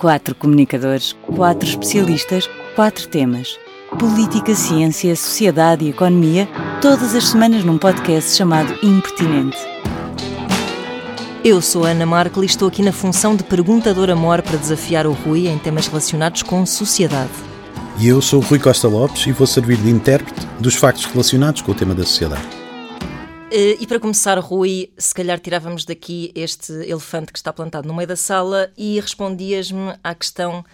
Quatro comunicadores, quatro especialistas, quatro temas. Política, ciência, sociedade e economia, todas as semanas num podcast chamado Impertinente. Eu sou a Ana Markel e estou aqui na função de perguntadora mor para desafiar o Rui em temas relacionados com sociedade. E eu sou o Rui Costa Lopes e vou servir de intérprete dos factos relacionados com o tema da sociedade. Uh, e para começar, Rui, se calhar tirávamos daqui este elefante que está plantado no meio da sala e respondias-me à questão: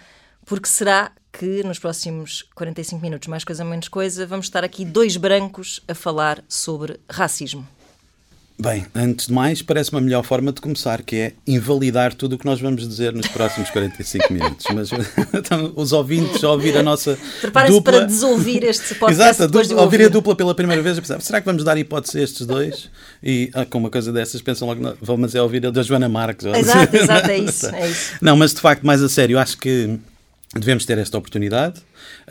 porque será que nos próximos 45 minutos, mais coisa menos coisa, vamos estar aqui dois brancos a falar sobre racismo? Bem, antes de mais, parece-me a melhor forma de começar, que é invalidar tudo o que nós vamos dizer nos próximos 45 minutos. Mas então, os ouvintes, ao ouvir a nossa Preparem-se para desouvir este podcast Exato, depois de ouvir a dupla pela primeira vez, pensar, será que vamos dar hipótese a estes dois? E ah, com uma coisa dessas pensam logo, vamos é ouvir a da Joana Marques. Exato, exato, é isso, é isso. Não, mas de facto, mais a sério, acho que devemos ter esta oportunidade.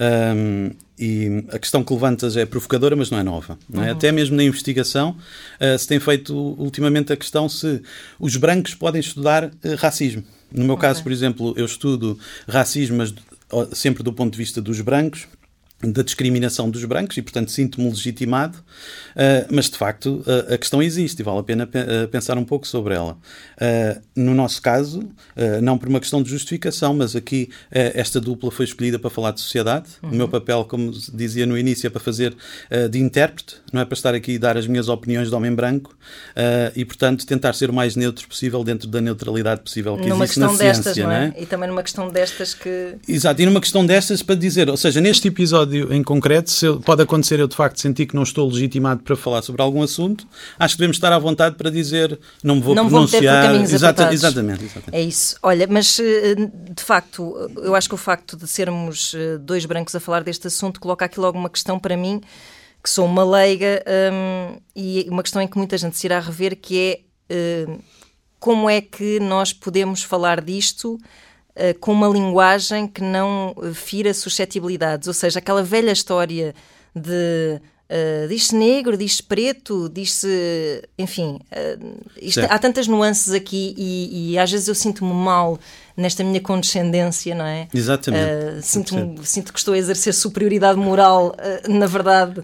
Um, e a questão que levantas é provocadora, mas não é nova. Não é? Uhum. Até mesmo na investigação uh, se tem feito ultimamente a questão se os brancos podem estudar uh, racismo. No meu okay. caso, por exemplo, eu estudo racismo, mas sempre do ponto de vista dos brancos, da discriminação dos brancos e, portanto, sinto-me legitimado, uh, mas de facto uh, a questão existe e vale a pena pe uh, pensar um pouco sobre ela. no nosso caso, não por uma questão de justificação, mas aqui esta dupla foi escolhida para falar de sociedade. Uhum. O meu papel, como dizia no início, é para fazer de intérprete, não é para estar aqui e dar as minhas opiniões de homem branco e, portanto, tentar ser o mais neutro possível dentro da neutralidade possível que numa existe na destas, ciência. Não é? Não é? E também numa questão destas que. Exato, e numa questão destas para dizer, ou seja, neste episódio episódio em concreto, se eu, pode acontecer eu de facto sentir que não estou legitimado para falar sobre algum assunto, acho que devemos estar à vontade para dizer não me vou não pronunciar. Vou Exata, exatamente, exatamente. É isso. Olha, mas eh, de facto, eu acho que o facto de sermos eh, dois brancos a falar deste assunto coloca aqui logo uma questão para mim, que sou uma leiga, um, e uma questão em que muita gente se irá rever, que é uh, como é que nós podemos falar disto uh, com uma linguagem que não fira suscetibilidades. Ou seja, aquela velha história de Uh, diz-se negro, diz-se preto, diz-se. Enfim, uh, isto, há tantas nuances aqui e, e às vezes eu sinto-me mal nesta minha condescendência, não é? Exatamente. Uh, sinto, sinto que estou a exercer superioridade moral, na verdade,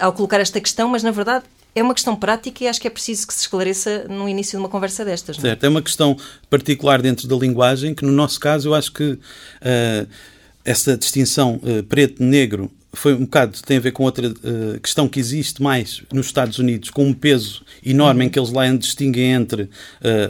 ao colocar esta questão, mas na verdade é uma questão prática e acho que é preciso que se esclareça no início de uma conversa destas. Não é? Certo, é uma questão particular dentro da linguagem que, no nosso caso, eu acho que uh, essa distinção uh, preto-negro foi um bocado, tem a ver com outra uh, questão que existe mais nos Estados Unidos, com um peso enorme em que eles lá distinguem entre uh,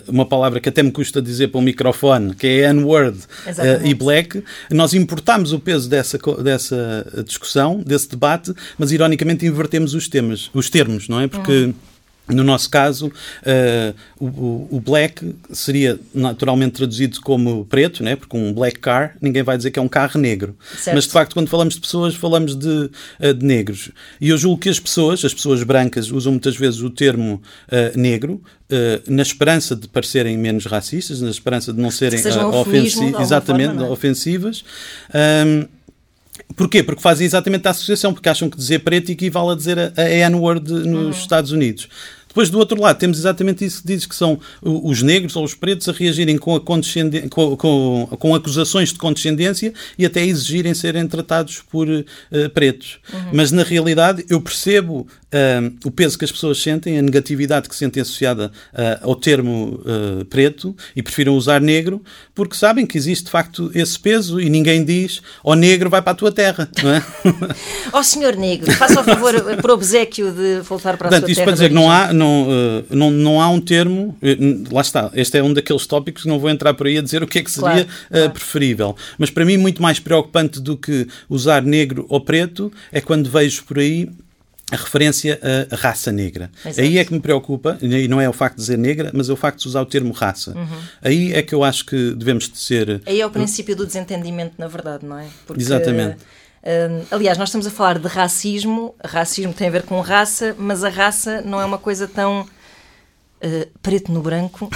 uma palavra que até me custa dizer para um microfone, que é N-word uh, e black. Nós importamos o peso dessa, dessa discussão, desse debate, mas ironicamente invertemos os temas, os termos, não é? Porque. Uhum no nosso caso, uh, o, o, black seria naturalmente traduzido como preto, né? porque um black car ninguém vai dizer que é um carro negro. Certo. Mas de facto, quando falamos de pessoas, falamos de, uh, de, negros. E eu julgo que as pessoas, as pessoas brancas, usam muitas vezes o termo uh, negro na esperança de parecerem menos racistas, na esperança de não serem ofensivas, exatamente, forma, é? ofensivas. Um, Porquê? Porque fazem exatamente a associação, porque acham que dizer preto equivale a dizer a, a N-word nos uhum. Estados Unidos. Depois, do outro lado, temos exatamente isso que diz que são os negros ou os pretos a reagirem com, a com, com, com acusações de condescendência e até exigirem serem tratados por uh, pretos. Uhum. Mas, na realidade, eu percebo uh, o peso que as pessoas sentem, a negatividade que sentem associada uh, ao termo preto e prefiram usar negro, porque sabem que existe, de facto, esse peso e ninguém diz, ó oh, negro, vai para a tua terra, não é? Ó oh, senhor negro, faça o favor, por obsequio, de voltar para a Portanto, sua isto para dizer que não há não, uh, não, não há um termo, uh, lá está, este é um daqueles tópicos que não vou entrar por aí a dizer o que é que seria claro, claro. preferível. Mas para mim, muito mais preocupante do que usar negro ou preto é quando vejo por aí a referência à raça negra. Exato. Aí é que me preocupa, e não é o facto de dizer negra, mas é o facto de usar o termo raça. Uhum. Aí é que eu acho que devemos de ser. Aí é o princípio do desentendimento, na verdade, não é? Porque, Exatamente. Aliás, nós estamos a falar de racismo, racismo tem a ver com raça, mas a raça não é uma coisa tão Uh, preto no branco,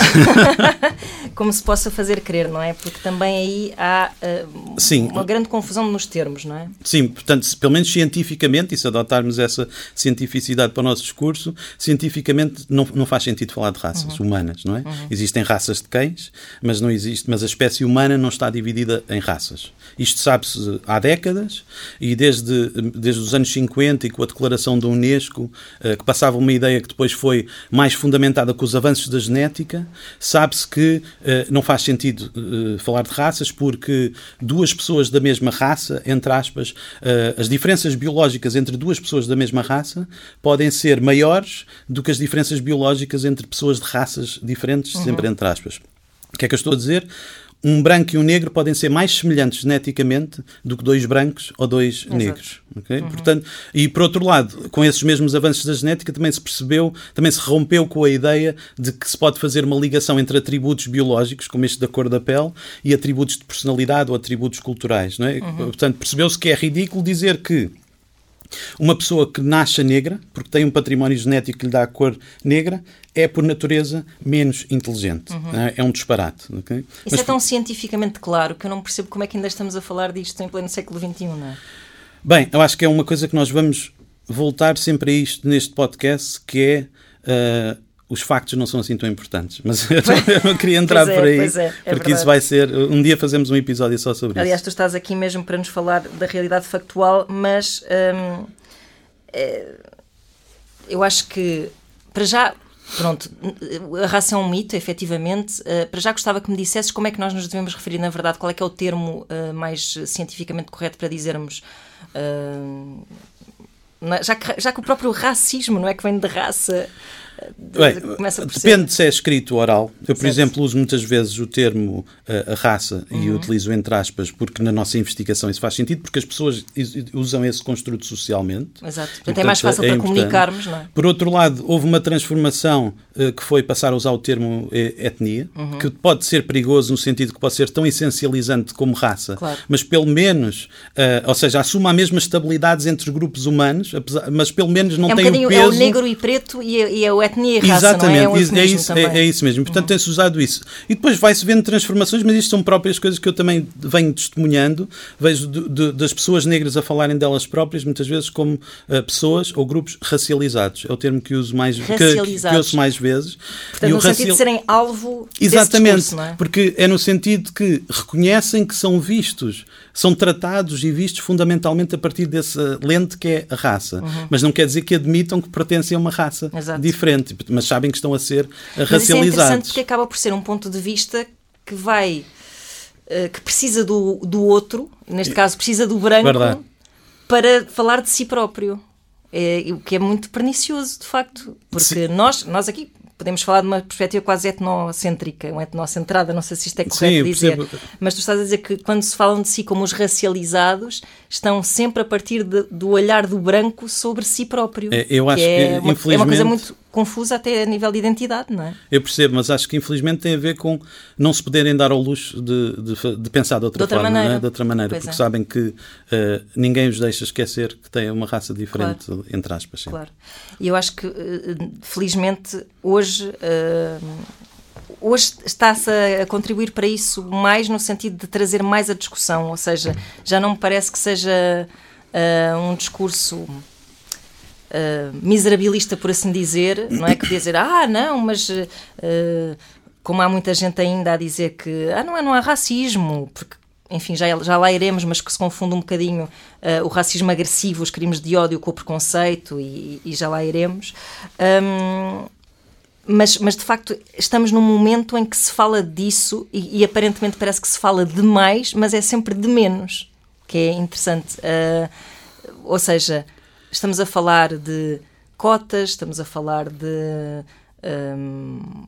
como se possa fazer crer, não é? Porque também aí há uh, Sim. uma grande confusão nos termos, não é? Sim, portanto, pelo menos cientificamente, e se adotarmos essa cientificidade para o nosso discurso, cientificamente não, não faz sentido falar de raças uhum. humanas, não é? Uhum. Existem raças de cães, mas não existe, mas a espécie humana não está dividida em raças. Isto sabe-se há décadas e desde, desde os anos 50 e com a declaração da Unesco, uh, que passava uma ideia que depois foi mais fundamentada com os avanços da genética, sabe-se que uh, não faz sentido uh, falar de raças porque duas pessoas da mesma raça, entre aspas, uh, as diferenças biológicas entre duas pessoas da mesma raça podem ser maiores do que as diferenças biológicas entre pessoas de raças diferentes, uhum. sempre entre aspas. O que é que eu estou a dizer? Um branco e um negro podem ser mais semelhantes geneticamente do que dois brancos ou dois Exato. negros. Okay? Uhum. Portanto, e por outro lado, com esses mesmos avanços da genética, também se percebeu, também se rompeu com a ideia de que se pode fazer uma ligação entre atributos biológicos, como este da cor da pele, e atributos de personalidade ou atributos culturais. Não é? Uhum. Portanto, percebeu-se que é ridículo dizer que uma pessoa que nasce negra, porque tem um património genético que lhe dá a cor negra, é por natureza menos inteligente. Uhum. É? é um disparate. Okay? Isso Mas, é tão cientificamente claro que eu não percebo como é que ainda estamos a falar disto em pleno século XXI, não é? Bem, eu acho que é uma coisa que nós vamos voltar sempre a isto neste podcast, que é uh, os factos não são assim tão importantes. Mas eu não queria entrar é, por aí, é, é porque verdade. isso vai ser. Um dia fazemos um episódio só sobre Aliás, isso. tu estás aqui mesmo para nos falar da realidade factual, mas hum, é, eu acho que, para já, pronto, a raça é um mito, efetivamente. Uh, para já gostava que me dissesses como é que nós nos devemos referir, na verdade, qual é que é o termo uh, mais cientificamente correto para dizermos. Uh, já que, já que o próprio racismo não é que vem de raça, Bem, depende se é escrito ou oral. Eu, por certo. exemplo, uso muitas vezes o termo uh, a raça uhum. e utilizo entre aspas porque na nossa investigação isso faz sentido, porque as pessoas usam esse construto socialmente. Exato. Portanto, portanto é mais fácil é para comunicarmos, não é? Por outro lado, houve uma transformação uh, que foi passar a usar o termo etnia, uhum. que pode ser perigoso no sentido que pode ser tão essencializante como raça, claro. mas pelo menos, uh, ou seja, assuma a mesma estabilidade entre grupos humanos, apesar, mas pelo menos não é um tem o peso... É o negro e preto e, e é o etnia e raça, Exatamente, não é? É, é isso, é, é, isso mesmo. Portanto, uhum. tem-se usado isso. E depois vai-se vendo transformações, mas isto são próprias coisas que eu também venho testemunhando. Vejo de, de, das pessoas negras a falarem delas próprias, muitas vezes como uh, pessoas ou grupos racializados. É o termo que uso mais, que, que ouço mais vezes. Portanto, no racial... sentido de serem alvo Exatamente, discurso, é? porque é no sentido que reconhecem que são vistos são tratados e vistos fundamentalmente a partir dessa lente que é a raça. Uhum. Mas não quer dizer que admitam que pertencem a uma raça Exato. diferente, mas sabem que estão a ser mas racializados. Isso é interessante porque acaba por ser um ponto de vista que vai. Uh, que precisa do, do outro, neste caso precisa do branco, Verdade. para falar de si próprio. É, o que é muito pernicioso, de facto, porque nós, nós aqui podemos falar de uma perspectiva quase etnocêntrica, uma etnocentrada, não sei se isto é correto Sim, dizer, mas tu estás a dizer que quando se falam de si como os racializados, estão sempre a partir de, do olhar do branco sobre si próprio. É, eu acho que, é, uma, infelizmente... é uma coisa muito confusa até a nível de identidade, não é? Eu percebo, mas acho que infelizmente tem a ver com não se poderem dar ao luxo de, de, de pensar de outra, de outra forma, maneira, é? de outra maneira porque é. sabem que uh, ninguém os deixa esquecer que têm uma raça diferente, claro. entre aspas. Sim. Claro. E eu acho que, uh, felizmente, hoje. Uh, hoje está-se a contribuir para isso mais no sentido de trazer mais a discussão, ou seja, já não me parece que seja uh, um discurso uh, miserabilista, por assim dizer, não é que dizer, ah, não, mas uh, como há muita gente ainda a dizer que ah, não, é, não há racismo, porque enfim, já, já lá iremos, mas que se confunde um bocadinho uh, o racismo agressivo, os crimes de ódio com o preconceito, e, e já lá iremos. Um, mas, mas de facto estamos num momento em que se fala disso e, e, aparentemente parece que se fala demais, mas é sempre de menos, que é interessante. Uh, ou seja, estamos a falar de cotas, estamos a falar de. Um,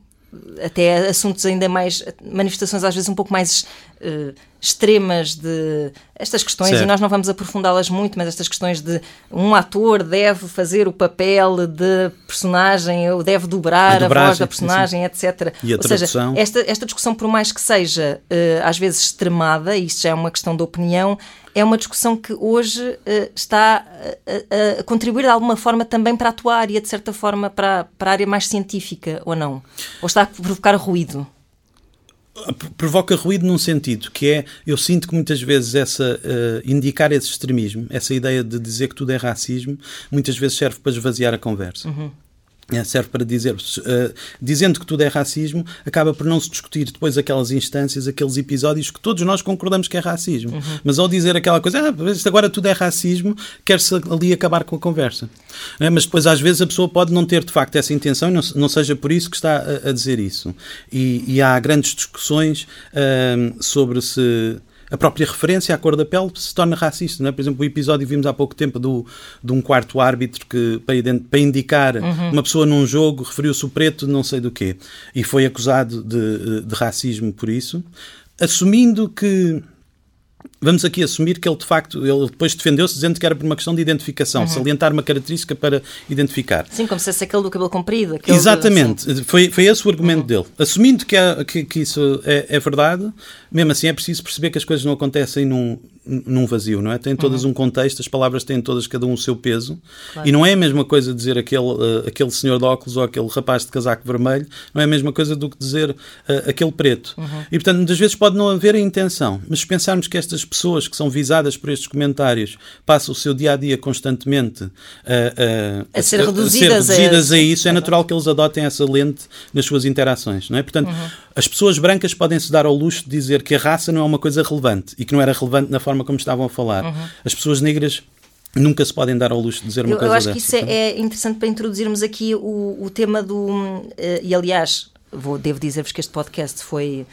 até assuntos ainda mais. manifestações às vezes um pouco mais uh, extremas de estas questões, Certo. e nós não vamos aprofundá-las muito, mas estas questões de um ator deve fazer o papel de personagem, ou deve dobrar A a, voz da sim, personagem, etc. E a ou seja, tradução. esta, esta discussão, por mais que seja eh, às vezes extremada, e isto já é uma questão de opinião, é uma discussão que hoje eh, está a, a- a contribuir de alguma forma também para a tua área, de certa forma, para, para a área mais científica, ou não? Ou está a provocar ruído? Provoca ruído num sentido que é eu sinto que muitas vezes essa eh, indicar esse extremismo essa ideia de dizer que tudo é racismo muitas vezes serve para esvaziar a conversa. É, serve para dizer, eh, dizendo que tudo é racismo, acaba por não se discutir depois aquelas instâncias, aqueles episódios que todos nós concordamos que é racismo. Mas ao dizer aquela coisa, ah, isto agora tudo é racismo, quer-se ali acabar com a conversa. É, mas depois, às vezes, a pessoa pode não ter de facto essa intenção e não, não seja por isso que está a, a dizer isso. E, e há grandes discussões ahm, sobre se a própria referência à cor da pele se torna racista. Não é? Por exemplo, o episódio vimos há pouco tempo do, de um quarto árbitro que, para, indicar uma pessoa num jogo, referiu-se o preto, não sei do quê, e foi acusado de, de racismo por isso, assumindo que. Vamos aqui assumir que ele de facto, ele depois defendeu-se dizendo que era por uma questão de identificação, salientar uma característica para identificar. Sim, como se fosse aquele do cabelo comprido. aquele de- Exatamente, foi, foi esse o argumento dele. Assumindo que, há- que, que isso é, é verdade, mesmo assim é preciso perceber que as coisas não acontecem num, num vazio, não é? Têm todas um contexto, as palavras têm todas cada um o seu peso, Claro. e não é a mesma coisa dizer aquele, eh, aquele senhor de óculos ou aquele rapaz de casaco vermelho, não é a mesma coisa do que dizer eh, aquele preto. E portanto, muitas vezes pode não haver a intenção, mas se pensarmos que estas pessoas que são visadas por estes comentários passam o seu dia a dia constantemente a, A ser reduzidas a- reduzidas a isso, é natural que eles adotem essa lente nas suas interações, não é? Portanto, as pessoas brancas podem-se dar ao luxo de dizer que a raça não é uma coisa relevante e que não era relevante na forma como estavam a falar. As pessoas negras nunca se podem dar ao luxo de dizer uma Eu, coisa eu acho dessa. que isso é, é interessante para introduzirmos aqui o, o tema do. eh, e aliás, vou, devo dizer-vos que este podcast foi.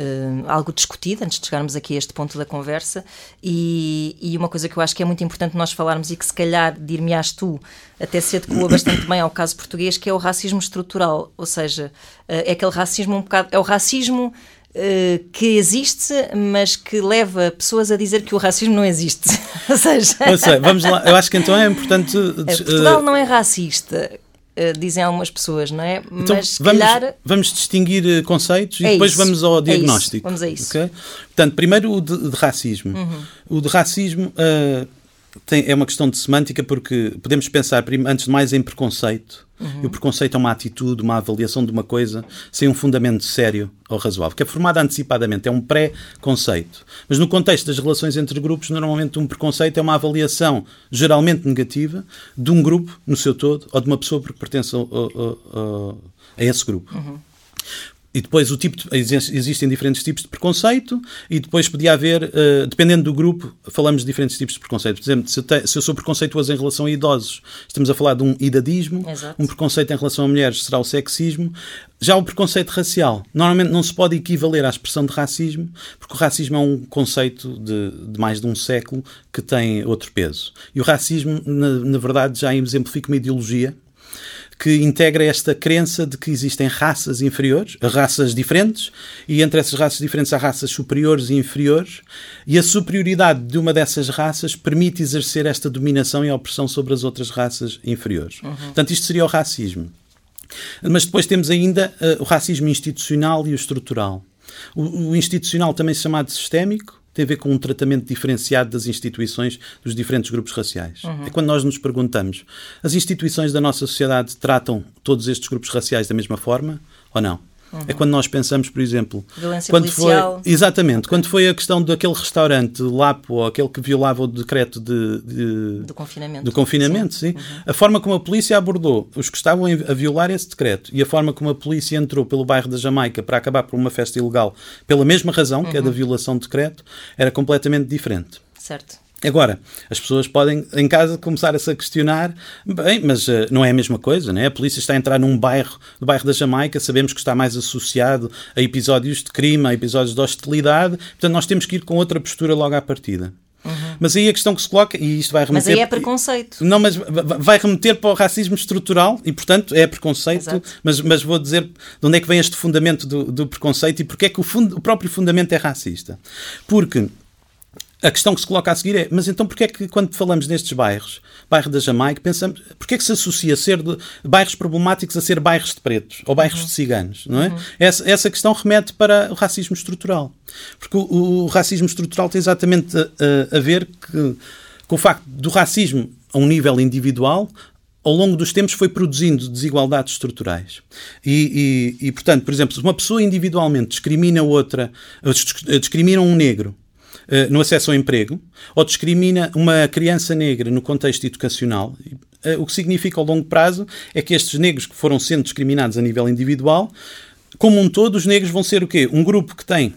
Eh, algo discutido antes de chegarmos aqui a este ponto da conversa e, e uma coisa que eu acho que é muito importante nós falarmos e que se calhar dir-me-ás tu até se adequa bastante bem ao caso português que é o racismo estrutural, ou seja eh, é aquele racismo um bocado, é o racismo eh, que existe, mas que leva pessoas a dizer que o racismo não existe. ou seja, Ou seja, vamos lá, eu acho que então é importante. é, Portugal não é racista, dizem algumas pessoas, não é? Então, Mas vamos, calhar. vamos distinguir eh, conceitos e É depois isso, vamos ao é diagnóstico. isso, vamos a isso. ok? Portanto, primeiro o de, de racismo. Uhum. O de racismo eh, tem- é uma questão de semântica porque podemos pensar, antes de mais, em preconceito. Uhum. E o preconceito é uma atitude, uma avaliação de uma coisa sem um fundamento sério ou razoável, que é formado antecipadamente, é um pré-conceito. Mas no contexto das relações entre grupos, normalmente um preconceito é uma avaliação geralmente negativa de um grupo no seu todo ou de uma pessoa porque pertence ao- ao- ao- a esse grupo. E depois o tipo de- exi- existem diferentes tipos de preconceito e depois podia haver, eh, dependendo do grupo, falamos de diferentes tipos de preconceito. Por exemplo, se eu, te- se eu sou preconceituoso em relação a idosos, estamos a falar de um idadismo. Exato. Um preconceito em relação a mulheres será o sexismo. Já o preconceito racial, normalmente não se pode equivaler à expressão de racismo, porque o racismo é um conceito de, de mais de um século que tem outro peso. E o racismo, na, na verdade, já exemplifica uma ideologia que integra esta crença de que existem raças inferiores, raças diferentes, e entre essas raças diferentes há raças superiores e inferiores, e a superioridade de uma dessas raças permite exercer esta dominação e opressão sobre as outras raças inferiores. Portanto, isto seria o racismo. Mas depois temos ainda eh, o racismo institucional e o estrutural. O, o institucional, também chamado sistémico, tem a ver com um tratamento diferenciado das instituições dos diferentes grupos raciais. É quando nós nos perguntamos: as instituições da nossa sociedade tratam todos estes grupos raciais da mesma forma ou não? É quando nós pensamos, por exemplo, Violência quando policial. foi exatamente quando foi a questão daquele restaurante Lapo, ou aquele que violava o decreto de, de- Do confinamento. do confinamento, sim. A forma como a polícia abordou os que estavam a violar esse decreto e a forma como a polícia entrou pelo bairro da Jamaica para acabar por uma festa ilegal pela mesma razão, que é da violação do decreto, era completamente diferente. Certo. Agora, as pessoas podem em casa começar a se questionar, bem, mas eh, não é a mesma coisa, né? A polícia está a entrar num bairro, no bairro da Jamaica, sabemos que está mais associado a episódios de crime, a episódios de hostilidade, portanto nós temos que ir com outra postura logo à partida. Mas aí a questão que se coloca, e isto vai Mas remeter... aí é preconceito. Não, mas va- va- vai remeter para o racismo estrutural e, portanto, é preconceito, Exato. mas, mas vou dizer de onde é que vem este fundamento do, do preconceito e porque é que o, fund- o próprio fundamento é racista. Porque a questão que se coloca a seguir é, mas então porquê é que quando falamos nestes bairros, bairro da Jamaica, pensamos, porquê é que se associa ser de, bairros problemáticos a ser bairros de pretos ou bairros uhum. de ciganos, não é? Uhum. Essa, essa questão remete para o racismo estrutural. Porque o, o racismo estrutural tem exatamente a, a ver que, com o facto do racismo a um nível individual ao longo dos tempos foi produzindo desigualdades estruturais. E, e, e, portanto, por exemplo, se uma pessoa individualmente discrimina outra, discrimina um negro no acesso ao emprego, ou discrimina uma criança negra no contexto educacional, uh, o que significa ao longo prazo é que estes negros que foram sendo discriminados a nível individual, como um todo, os negros vão ser o quê? Um grupo que tem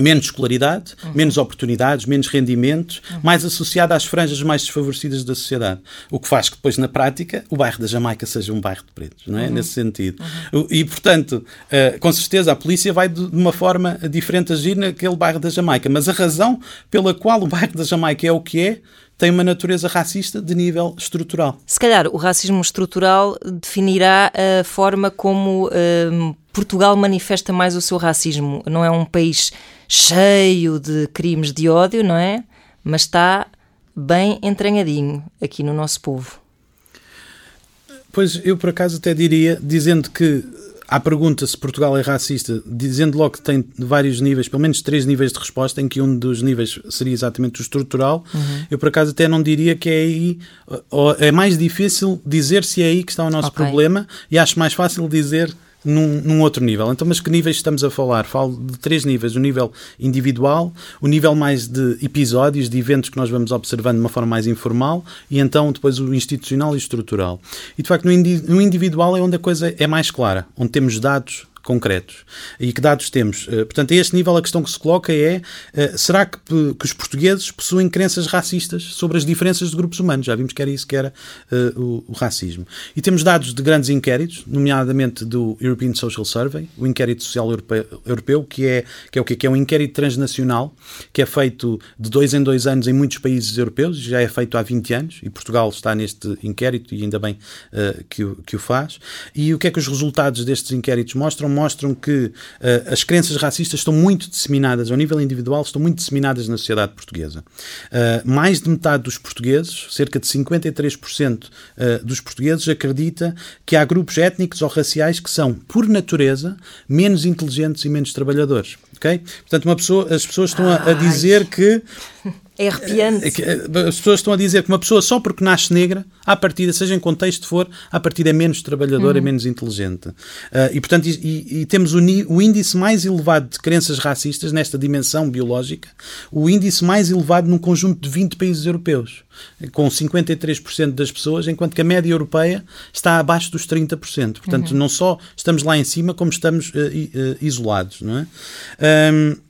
menos escolaridade, uhum. menos oportunidades, menos rendimentos, uhum. mais associada às franjas mais desfavorecidas da sociedade. O que faz que depois, na prática, o bairro da Jamaica seja um bairro de pretos, não é? Uhum. Nesse sentido. Uhum. E, portanto, uh, com certeza a polícia vai de uma forma diferente agir naquele bairro da Jamaica, mas a razão pela qual o bairro da Jamaica é o que é, tem uma natureza racista de nível estrutural. Se calhar o racismo estrutural definirá a forma como uh, Portugal manifesta mais o seu racismo. Não é um país cheio de crimes de ódio, não é? Mas está bem entranhadinho aqui no nosso povo. Pois eu por acaso até diria, dizendo que à pergunta se Portugal é racista, dizendo logo que tem vários níveis, pelo menos três níveis de resposta, em que um dos níveis seria exatamente o estrutural, uhum. eu por acaso até não diria que é aí, é mais difícil dizer se é aí que está o nosso okay. problema e acho mais fácil dizer num, num, outro nível. Então, mas que níveis estamos a falar? Falo de três níveis: o nível individual, o nível mais de episódios, de eventos que nós vamos observando de uma forma mais informal, e então depois o institucional e estrutural. E de facto, no, indi no individual é onde a coisa é mais clara, onde temos dados concretos. E que dados temos? Eh, portanto, a este nível a questão que se coloca é eh, será que, que os portugueses possuem crenças racistas sobre as diferenças de grupos humanos? Já vimos que era isso que era uh, o, o, racismo. E temos dados de grandes inquéritos, nomeadamente do European Social Survey, o inquérito social europeu, europeu que, é, que é o quê? Que é um inquérito transnacional que é feito de dois em dois anos em muitos países europeus, já é feito há 20 anos, e Portugal está neste inquérito e ainda bem uh, que, que o faz. E o que é que os resultados destes inquéritos mostram? Mostram que uh, as crenças racistas estão muito disseminadas, ao nível individual, estão muito disseminadas na sociedade portuguesa. Uh, mais de metade dos portugueses, cerca de 53% uh, eh, dos portugueses, acredita que há grupos étnicos ou raciais que são, por natureza, menos inteligentes e menos trabalhadores. Okay? Portanto, uma pessoa, as pessoas estão a, a dizer que é arrepiante. É eh, as pessoas estão a dizer que uma pessoa só porque nasce negra, à partida, seja em contexto for, à partida é menos trabalhadora, uhum. é menos inteligente. Uh, e, portanto, e, e temos o, o, índice mais elevado de crenças racistas nesta dimensão biológica, o índice mais elevado num conjunto de 20 países europeus, com 53% das pessoas, enquanto que a média europeia está abaixo dos 30%. Portanto, uhum. não só estamos lá em cima, como estamos uh, uh, isolados. Não é? Um,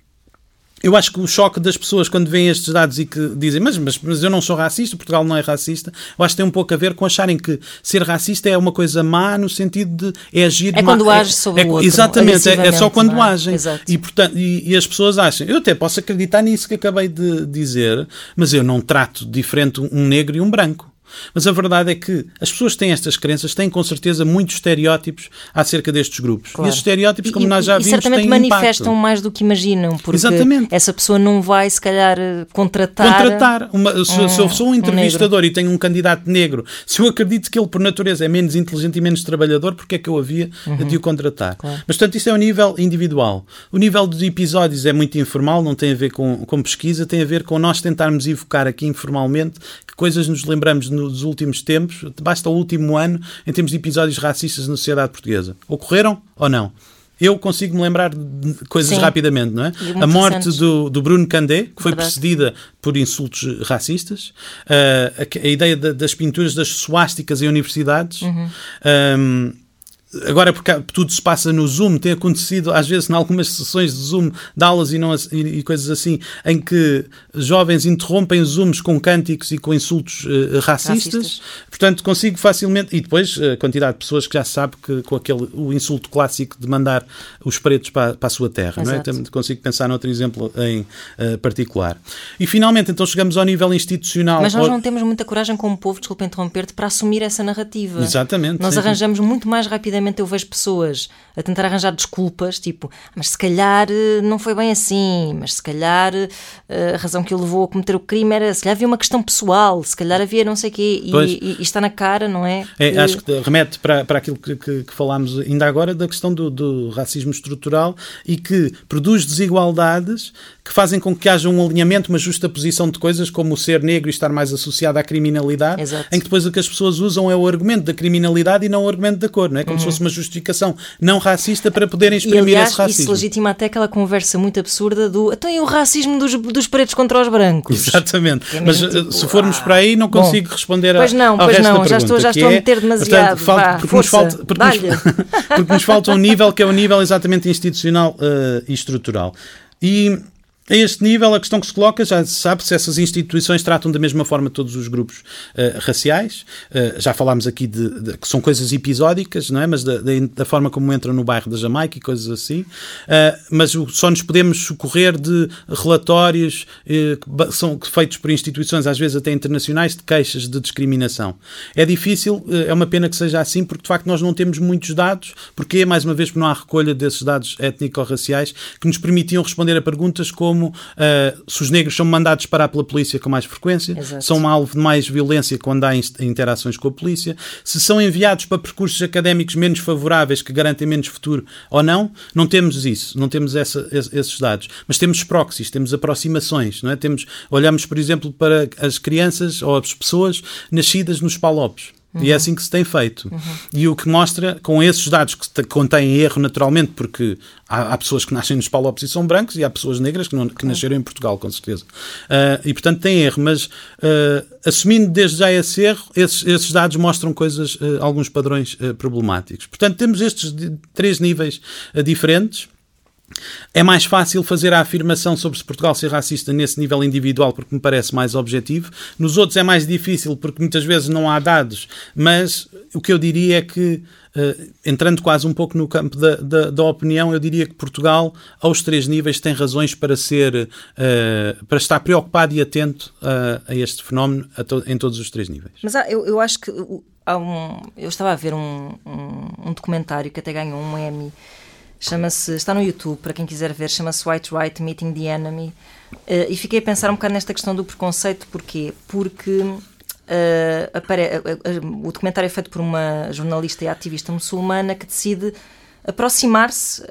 eu acho que o choque das pessoas quando veem estes dados e que dizem mas, mas, mas, eu não sou racista, Portugal não é racista, eu acho que tem um pouco a ver com acharem que ser racista é uma coisa má no sentido de é agir É quando age sobre é, o outro. Exatamente, é, é, só quando é? agem. E, portanto, e, e, as pessoas acham, eu até posso acreditar nisso que acabei de dizer, mas eu não trato diferente um negro e um branco. Mas a verdade é que as pessoas que têm estas crenças têm com certeza muitos estereótipos acerca destes grupos. Claro. E esses estereótipos, como e, nós já e vimos, certamente manifestam impacto. mais do que imaginam, porque Exatamente. essa pessoa não vai, se calhar, contratar. Contratar. Uma, se, um, se, eu sou um entrevistador um e tenho um candidato negro, se eu acredito que ele, por natureza, é menos inteligente e menos trabalhador, porque é que eu havia uhum. de o contratar? Claro. Mas, portanto, isso é o nível individual. O nível dos episódios é muito informal, não tem a ver com, com pesquisa, tem a ver com nós tentarmos evocar aqui informalmente que coisas nos lembramos nos últimos tempos, basta o último ano, em termos de episódios racistas na sociedade portuguesa. Ocorreram ou não? Eu consigo me lembrar de coisas Sim. rapidamente, não é? A morte do, do, Bruno Candé, que foi Verdade. precedida por insultos racistas, uh, a, a, ideia de, das pinturas das suásticas em universidades. Uhum. Um, agora porque tudo se passa no Zoom, tem acontecido às vezes em algumas sessões de Zoom de aulas e, não, e, coisas assim, em que jovens interrompem Zooms com cânticos e com insultos uh, racistas. racistas. Portanto, consigo facilmente. E depois a quantidade de pessoas que já sabe que com aquele o insulto clássico de mandar os pretos para, para a sua terra. Não é? Também consigo pensar noutro exemplo em uh, particular. E finalmente, então chegamos ao nível institucional. Mas nós não temos muita coragem como povo, desculpa interromper-te, para assumir essa narrativa. Exatamente. Nós sim, arranjamos muito mais rapidamente rapidamente eu vejo pessoas a tentar arranjar desculpas, tipo, ah, mas se calhar eh, não foi bem assim, mas se calhar eh, a razão que o levou a cometer o crime era, se calhar havia uma questão pessoal, se calhar havia não sei o quê, e, e, e, está na cara, não é? é acho que remete para, para aquilo que, que, que falámos ainda agora da questão do, do racismo estrutural e que produz desigualdades que fazem com que haja um alinhamento, uma justa posição de coisas, como o ser negro e estar mais associado à criminalidade, Exato. em que depois o que as pessoas usam é o argumento da criminalidade e não o argumento da cor, não é? Como uhum. se fosse uma justificação não racista para poderem exprimir e, aliás, esse racismo. Isso legitima até aquela conversa muito absurda do então e o racismo dos, dos pretos contra os brancos? Exatamente. É Mas eh, tipo, se formos ah, para aí, não consigo bom, responder pois não, ao pois resto não, da já pergunta, estou, já estou é, a meter demasiado. Portanto, falta, porque, força, nos falta, porque, nos, porque nos falta um nível que é o um nível exatamente institucional uh, e estrutural. E a este nível, a questão que se coloca, já sabe se essas instituições tratam da mesma forma todos os grupos uh, raciais. Uh, já falámos aqui de, de, que são coisas episódicas, não é? mas da, da, forma como entram no bairro da Jamaica e coisas assim. Uh, mas só nos podemos socorrer de relatórios que são feitos por instituições, às vezes até internacionais, de queixas de discriminação. É difícil, é uma pena que seja assim, porque de facto nós não temos muitos dados, porque, mais uma vez, porque não há recolha desses dados étnico-raciais que nos permitiam responder a perguntas como como uh, se os negros são mandados parar pela polícia com mais frequência, Exato. são alvo de mais violência quando há interações com a polícia, se são enviados para percursos académicos menos favoráveis que garantem menos futuro ou não, não temos isso, não temos essa, esses dados. Mas temos proxies, temos aproximações, não é? Temos, olhamos, por exemplo, para as crianças ou as pessoas nascidas nos palopes. Uhum. E é assim que se tem feito. Uhum. E o que mostra, com esses dados que contêm erro naturalmente, porque há, há, pessoas que nascem nos Palopes e são brancos e há pessoas negras que, não, que nasceram em Portugal, com certeza. Uh, e portanto tem erro, mas uh, assumindo desde já esse erro, esses, esses dados mostram coisas, uh, alguns padrões problemáticos. Portanto, temos estes três níveis diferentes. É mais fácil fazer a afirmação sobre se Portugal ser racista nesse nível individual porque me parece mais objetivo. Nos outros é mais difícil porque muitas vezes não há dados, mas o que eu diria é que, uh, entrando quase um pouco no campo da, da, da, opinião, eu diria que Portugal, aos três níveis, tem razões para ser, uh, para estar preocupado e atento uh, a este fenómeno a to em todos os três níveis. Mas há, eu, eu acho que um, eu estava a ver um, um, um documentário que até ganhou um Emmy Chama-se, está no YouTube, para quem quiser ver, chama-se White Right Meeting the Enemy. Uh, e fiquei a pensar um bocado nesta questão do preconceito, porquê? Porque uh, apare... uh, o documentário é feito por uma jornalista e ativista muçulmana que decide aproximar-se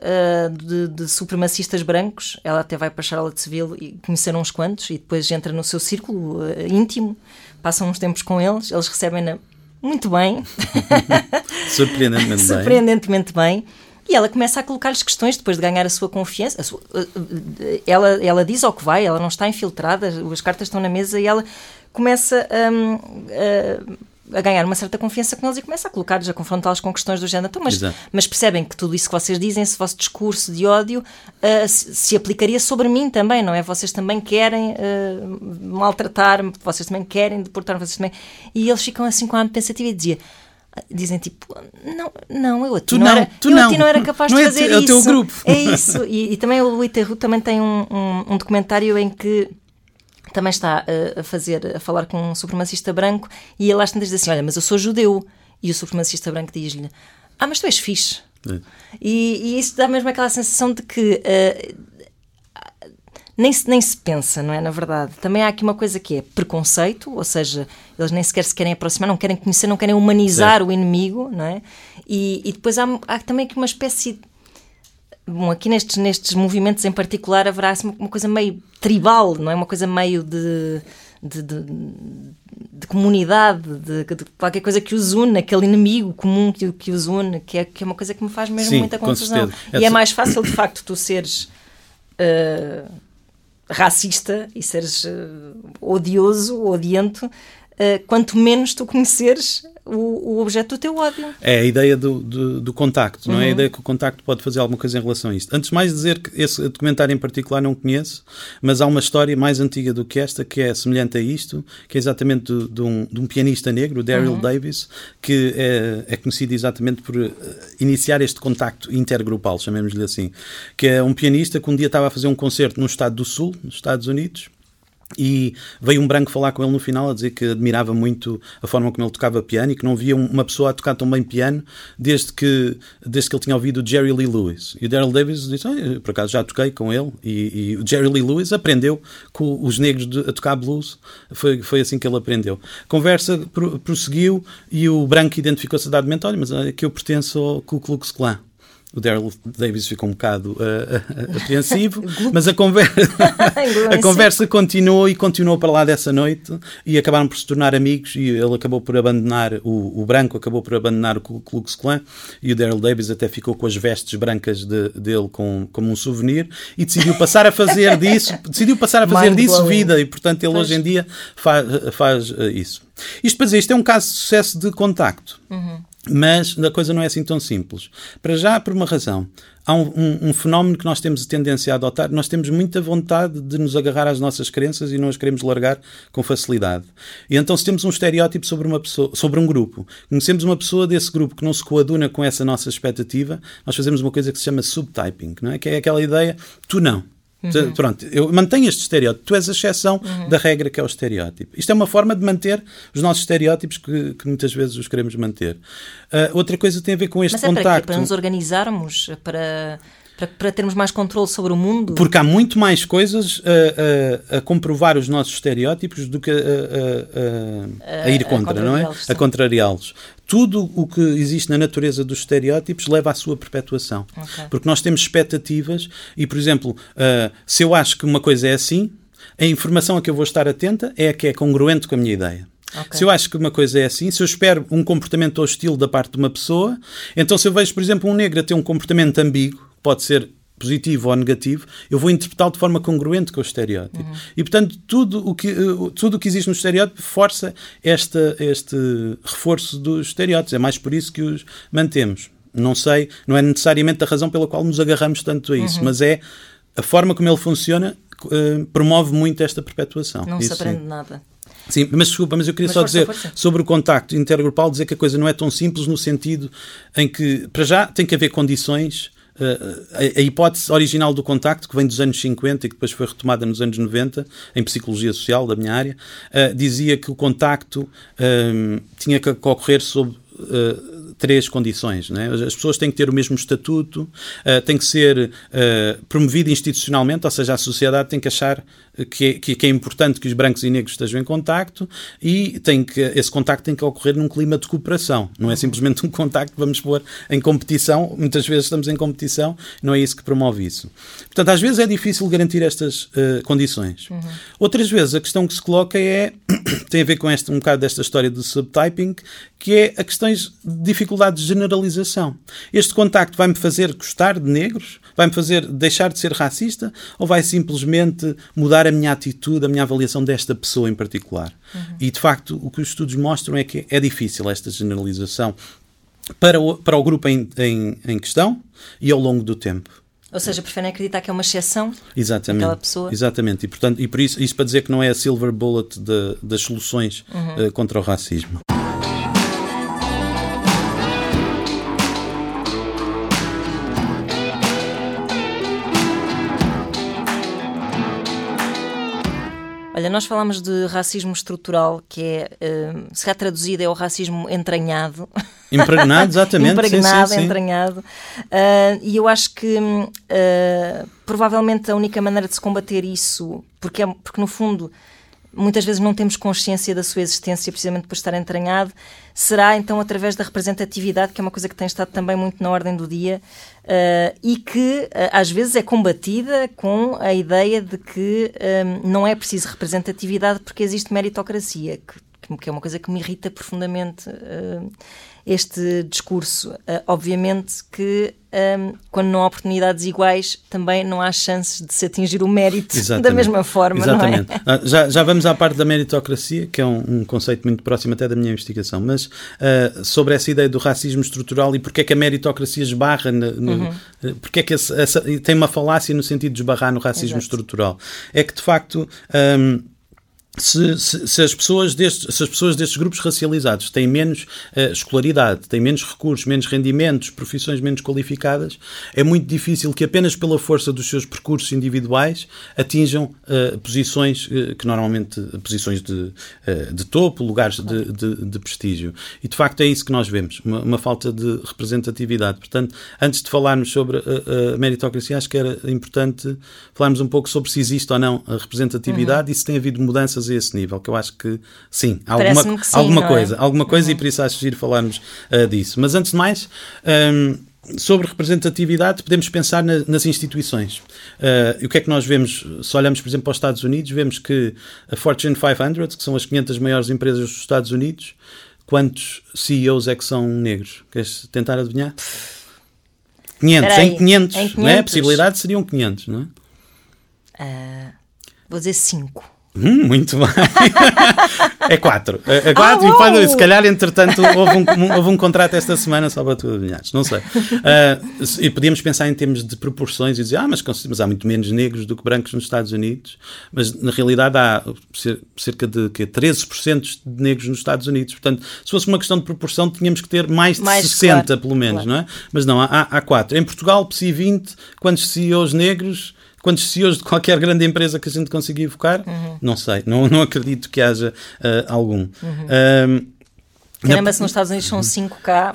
de, de, supremacistas brancos. Ela até vai para Charlotte Civil e conhecer uns quantos, e depois entra no seu círculo íntimo, passa uns tempos com eles, eles recebem-na muito bem. Surpreendentemente bem. Surpreendentemente bem. E ela começa a colocar-lhes questões depois de ganhar a sua confiança. A sua, ela, ela diz ao que vai, ela não está infiltrada, as cartas estão na mesa e ela começa um, a, a, ganhar uma certa confiança com eles e começa a colocar-lhes, a confrontá-los com questões do género. Então, mas, mas, percebem que tudo isso que vocês dizem, esse vosso discurso de ódio, uh, se, se, aplicaria sobre mim também, não é? Vocês também querem uh, maltratar-me, vocês também querem deportar-me, vocês também. E eles ficam assim com a pensativa e dizia dizem tipo, não, não, eu a ti, não, não, era, eu não. Não era capaz não de é fazer é isso. É o teu grupo. É isso. E, e também o Luís Terru também tem um, um, um, documentário em que também está a, a, fazer, a falar com um supremacista branco e ele às tantas diz assim, olha, mas eu sou judeu. E o supremacista branco diz-lhe, ah, mas tu és fixe. É. E, e, isso dá mesmo aquela sensação de que uh, nem se, nem se pensa, não é? Na verdade. Também há aqui uma coisa que é preconceito, ou seja, eles nem sequer se querem aproximar, não querem conhecer, não querem humanizar o inimigo, não é? E, e depois há, há, também aqui uma espécie. Bom, aqui nestes, nestes movimentos em particular haverá assim, uma coisa meio tribal, não é? Uma coisa meio de. De, de, de, comunidade, de, de, qualquer coisa que os une, aquele inimigo comum que, que os une, que é, que é uma coisa que me faz mesmo Sim, muita confusão. E é mais fácil, de facto, tu seres. Uh, racista e seres uh, odioso, odiento, uh, quanto menos tu conheceres o, o, objeto do teu ódio. É a ideia do, do, do contacto, não uhum. é? A uhum. ideia que o contacto pode fazer alguma coisa em relação a isto. Antes de mais dizer que esse documentário em particular não conheço, mas há uma história mais antiga do que esta, que é semelhante a isto, que é exatamente de, de, um, de um, pianista negro, Daryl uhum. Davis, que é, é, conhecido exatamente por uh, iniciar este contacto intergrupal, chamemos-lhe assim, que é um pianista que um dia estava a fazer um concerto no estado do Sul, nos Estados Unidos, e veio um branco falar com ele no final a dizer que admirava muito a forma como ele tocava piano e que não via uma pessoa a tocar tão bem piano desde que, desde que ele tinha ouvido o Jerry Lee Lewis. E o Daryl Davis disse: oh, por acaso já toquei com ele. E, e, o Jerry Lee Lewis aprendeu com os negros de, a tocar blues. Foi, foi assim que ele aprendeu. A conversa prosseguiu e o branco identificou-se a dado momento: olha, mas é que eu pertenço ao Ku Klux Klan. O Daryl Davis ficou um bocado uh, apreensivo, mas a, conver a conversa continuou e continuou para lá dessa noite e acabaram por se tornar amigos e ele acabou por abandonar, o, o branco acabou por abandonar o Ku Klux Klan e o Daryl Davis até ficou com as vestes brancas de, dele com, como um souvenir e decidiu passar a fazer disso, decidiu passar a fazer disso vida e portanto ele hoje em dia faz, faz uh, isso. Isto para dizer, isto é um caso de sucesso de contacto. Uhum. Mas a coisa não é assim tão simples. Para já, por uma razão. Há um, um, um, fenómeno que nós temos tendência a adotar. Nós temos muita vontade de nos agarrar às nossas crenças e não as queremos largar com facilidade. E então, se temos um estereótipo sobre uma pessoa, sobre um grupo, conhecemos uma pessoa desse grupo que não se coaduna com essa nossa expectativa, nós fazemos uma coisa que se chama subtyping, não é? Que é aquela ideia, tu não. Uhum. Pronto, eu mantenho este estereótipo. Tu és a exceção uhum. da regra que é o estereótipo. Isto é uma forma de manter os nossos estereótipos que, que muitas vezes os queremos manter. Uh, outra coisa tem a ver com este Mas é contacto. Para, quê? para nos organizarmos, para para, para, termos mais controle sobre o mundo? Porque há muito mais coisas a, a, a comprovar os nossos estereótipos do que a, a ir contra, não é? A contrariá-los. Tudo o que existe na natureza dos estereótipos leva à sua perpetuação. Okay. Porque nós temos expectativas e, por exemplo, uh, se eu acho que uma coisa é assim, a informação a que eu vou estar atenta é a que é congruente com a minha ideia. Okay. Se eu acho que uma coisa é assim, se eu espero um comportamento hostil da parte de uma pessoa, então se eu vejo, por exemplo, um negro a ter um comportamento ambíguo, pode ser positivo ou negativo, eu vou interpretá-lo de forma congruente com o estereótipo. Uhum. E, portanto, tudo o, que, eh, tudo o que existe no estereótipo força esta, este reforço dos estereótipos. É mais por isso que os mantemos. Não sei, não é necessariamente a razão pela qual nos agarramos tanto a isso, uhum. mas é a forma como ele funciona uh, promove muito esta perpetuação. Não isso, se aprende sim. nada. Sim, mas desculpa, mas eu queria mas só força, dizer força. sobre o contacto intergrupal, dizer que a coisa não é tão simples no sentido em que, para já, tem que haver condições a, a, hipótese original do contacto, que vem dos anos 50 e que depois foi retomada nos anos 90, em psicologia social da minha área, uh, dizia que o contacto tinha que ocorrer sob três condições. Né? As pessoas têm que ter o mesmo estatuto, uh, tem que ser uh, promovido institucionalmente, ou seja, a sociedade tem que achar que é, que é, importante que os brancos e negros estejam em contacto e tem que, esse contacto tem que ocorrer num clima de cooperação. Não é simplesmente um contacto que vamos pôr em competição. Muitas vezes estamos em competição, não é isso que promove isso. Portanto, às vezes é difícil garantir estas uh, condições. Uhum. Outras vezes a questão que se coloca é tem a ver com este, um bocado desta história do subtyping, que é a questões de dificuldade de generalização. Este contacto vai-me fazer gostar de negros? Vai-me fazer deixar de ser racista? Ou vai simplesmente mudar a minha atitude, a minha avaliação desta pessoa em particular? Uhum. E, de facto, o que os estudos mostram é que é difícil esta generalização para o, para o grupo em, em, em questão e ao longo do tempo. Ou seja, preferem acreditar que é uma exceção Exatamente. daquela pessoa. Exatamente. E, portanto, e por isso, isso para dizer que não é a silver bullet de, das soluções uhum. uh, contra o racismo. Olha, nós falamos de racismo estrutural, que é, uh, se calhar traduzido, é o racismo entranhado. Impregnado, exatamente. Impregnado, sim, sim, entranhado. Uh, e eu acho que uh, provavelmente a única maneira de se combater isso, porque, é, porque no fundo muitas vezes não temos consciência da sua existência precisamente por estar entranhado, será então através da representatividade, que é uma coisa que tem estado também muito na ordem do dia uh, e que uh, às vezes é combatida com a ideia de que um, não é preciso representatividade porque existe meritocracia, que, que é uma coisa que me irrita profundamente. Uh, este discurso. Uh, obviamente que um, quando não há oportunidades iguais, também não há chances de se atingir o mérito Exatamente. da mesma forma. Exatamente. É? Já, já vamos à parte da meritocracia, que é um, um conceito muito próximo até da minha investigação, mas uh, sobre essa ideia do racismo estrutural e porque é que a meritocracia esbarra, no, uhum. Eh, porque é que essa, essa, tem uma falácia no sentido de esbarrar no racismo Exato. estrutural. É que de facto. Um, se, se, se, as pessoas destes, se as pessoas destes grupos racializados têm menos uh, escolaridade, têm menos recursos, menos rendimentos, profissões menos qualificadas, é muito difícil que apenas pela força dos seus percursos individuais atinjam uh, posições uh, que normalmente posições de, de topo, lugares de, de, de, prestígio. E de facto é isso que nós vemos, uma, uma falta de representatividade. Portanto, antes de falarmos sobre a, a, meritocracia, acho que era importante falarmos um pouco sobre se existe ou não a representatividade uhum. e se tem havido mudanças a esse nível, que eu acho que sim, alguma, que sim, alguma coisa, é? alguma coisa uhum. e por isso acho giro falarmos uh, disso. Mas antes de mais, um, sobre representatividade, podemos pensar na, nas instituições. Uh, e o que é que nós vemos? Se olhamos, por exemplo, para os Estados Unidos, vemos que a Fortune 500, que são as 500 maiores empresas dos Estados Unidos, quantos CEOs é que são negros? Queres tentar adivinhar? 500, em 500, em 500. Não é? A possibilidade seriam 500, não é? Uh, vou dizer 5. Hum, muito bem. é quatro. É, é quatro ah, e pode, se calhar, entretanto, houve um, houve um contrato esta semana só para tu adivinhares. Não sei. Uh, e podíamos pensar em termos de proporções e dizer, ah, mas, mas há muito menos negros do que brancos nos Estados Unidos. Mas, na realidade, há cerca de que, 13% de negros nos Estados Unidos. Portanto, se fosse uma questão de proporção, tínhamos que ter mais de mais 60, claro. pelo menos, claro. não é? Mas não, há, há quatro. Em Portugal, PSI 20, quantos CEOs negros? Quantos CEOs de qualquer grande empresa que a gente conseguir evocar? Uhum. Não sei, não, não acredito que haja uh, algum. Uhum. Caramba, se nos Estados Unidos são 5K,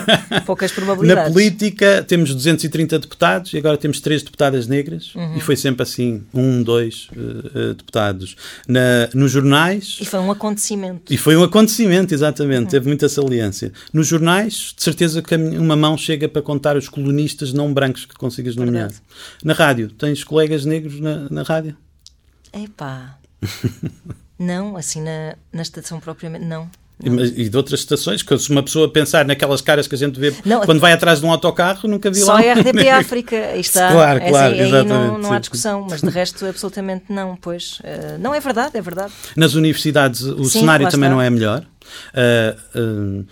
poucas probabilidades. Na política temos 230 deputados e agora temos 3 deputadas negras uhum. e foi sempre assim, um, dois uh, deputados. Na, nos jornais... E foi um acontecimento. E foi um acontecimento, exatamente, uhum. teve muita saliência. Nos jornais, de certeza que uma mão chega para contar os colunistas não brancos que consigas nomear. Verdade. Na rádio, tens colegas negros na, na rádio? Epá... não, assim na, na estação propriamente, não. E, de outras estações, que se uma pessoa pensar naquelas caras que a gente vê não, quando vai atrás de um autocarro, nunca vi só lá. Só a RDP África, está. Claro, é claro, assim, exatamente. Aí não, não há discussão, mas de resto, absolutamente não, pois. Uh, não é verdade, é verdade. Nas universidades o Sim, cenário também está. não é melhor. Uh, uh,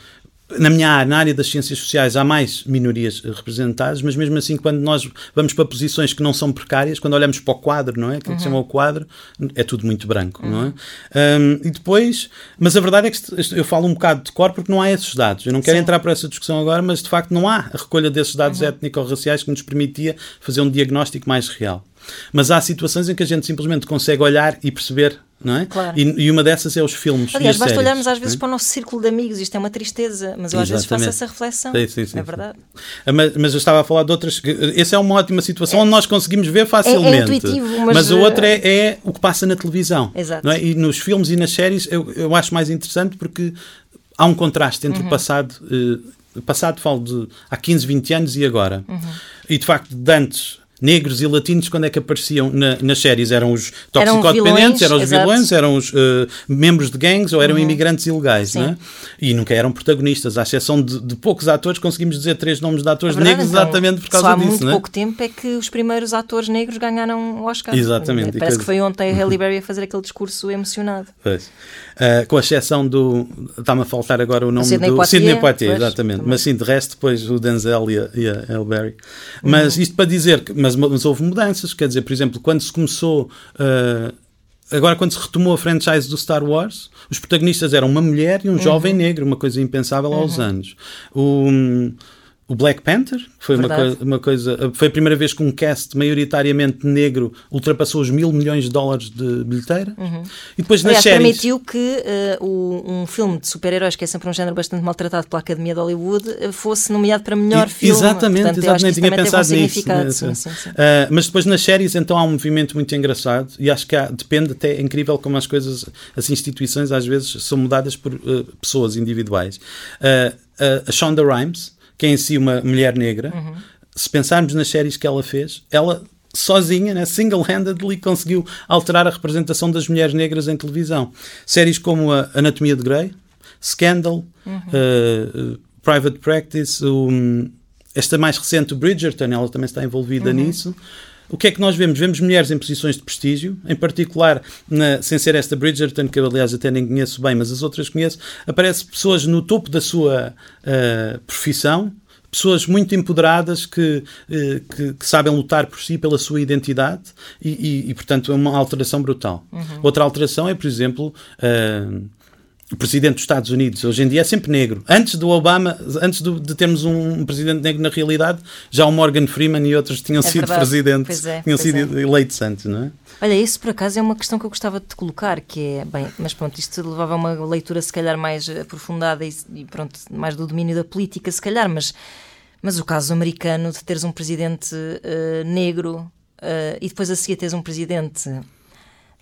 na minha área, na área das ciências sociais, há mais minorias representadas, mas mesmo assim, quando nós vamos para posições que não são precárias, quando olhamos para o quadro, não é? Que uhum. se chama o quadro, é tudo muito branco, uhum. não é? Um, e depois, mas a verdade é que eu falo um bocado de cor porque não há esses dados. Eu não quero Sim. entrar para essa discussão agora, mas de facto não há a recolha desses dados uhum. étnico-raciais que nos permitia fazer um diagnóstico mais real. Mas há situações em que a gente simplesmente consegue olhar e perceber não é? Claro. E, e, uma dessas é os filmes. Aliás, basta séries, olharmos às vezes é? para o nosso círculo de amigos, isto é uma tristeza, mas eu às vezes faço essa reflexão. Sim, sim, sim, é verdade. Ah, mas, mas, eu estava a falar de outras. Essa é uma ótima situação é, onde nós conseguimos ver facilmente. É, é intuitivo, mas. Mas o outro é, é, o que passa na televisão. Exato. É? E nos filmes e nas séries eu, eu acho mais interessante porque há um contraste entre uhum. o passado. Eh, passado, falo de há 15, 20 anos e agora. Uhum. E de facto, de antes negros e latinos, quando é que apareciam na, nas séries? Eram os toxicodependentes, eram, os exato. vilões, eram os uh, membros de gangues ou eram uhum. imigrantes ilegais, é? E nunca eram protagonistas, à exceção de, de, poucos atores, conseguimos dizer três nomes de atores verdade, negros então, exatamente por causa só há disso. Há muito é? pouco tempo é que os primeiros atores negros ganharam o Oscar. Exatamente. Parece que foi ontem a Halle Berry a fazer aquele discurso emocionado. Pois. Uh, com a exceção do. Está-me a faltar agora o nome Sidney do. Poitier, Sidney Poitier, exatamente. Também. Mas sim, de resto, depois o Denzel e a, e a Berry. Mas uhum. isto para dizer que. Mas, mas houve mudanças mudanças. Quer dizer, por exemplo, quando se começou. Uh, agora, quando se retomou a franchise do Star Wars, os protagonistas eram uma mulher e um uhum. jovem negro, uma coisa impensável uhum. aos anos. O, o Black Panther, foi uma, coisa, uma coisa. Foi a primeira vez que um cast maioritariamente negro ultrapassou os mil milhões de dólares de bilheteira. Uhum. E depois Aliás, nas séries. permitiu que uh, o, um filme de super-heróis, que é sempre um género bastante maltratado pela Academia de Hollywood, uh, fosse nomeado para melhor e, filme. Exatamente, Portanto, exatamente. tinha pensado nisso. Né? Sim, sim, sim. Uh, mas depois nas séries, então há um movimento muito engraçado e acho que há, depende até, é incrível como as coisas, as instituições às vezes são mudadas por pessoas individuais. a Shonda Rhimes que é em si uma mulher negra, uhum. se pensarmos nas séries que ela fez, ela sozinha, né, single-handedly, conseguiu alterar a representação das mulheres negras em televisão. Séries como a Anatomia de Grey, Scandal, uhum. uh, Private Practice, um, esta mais recente, Bridgerton, ela também está envolvida uhum. nisso. O que é que nós vemos? Vemos mulheres em posições de prestígio, em particular, na, sem ser esta Bridgerton, que eu aliás até nem conheço bem, mas as outras conheço, aparecem pessoas no topo da sua uh, profissão, pessoas muito empoderadas que, eh, que, que, sabem lutar por si, pela sua identidade e, e, e portanto, é uma alteração brutal. Uhum. Outra alteração é, por exemplo, uh, o presidente dos Estados Unidos hoje em dia é sempre negro. Antes do Obama, antes do, de termos um presidente negro na realidade, já o Morgan Freeman e outros tinham é sido verdade. presidentes, é, tinham sido é. eleitos antes, não é? Olha, isso por acaso é uma questão que eu gostava de te colocar, que é, bem, mas pronto, isto levava a uma leitura se calhar mais aprofundada e, e pronto, mais do domínio da política, se calhar, mas, mas o caso americano de teres um presidente uh, negro uh, e depois a seguir teres um presidente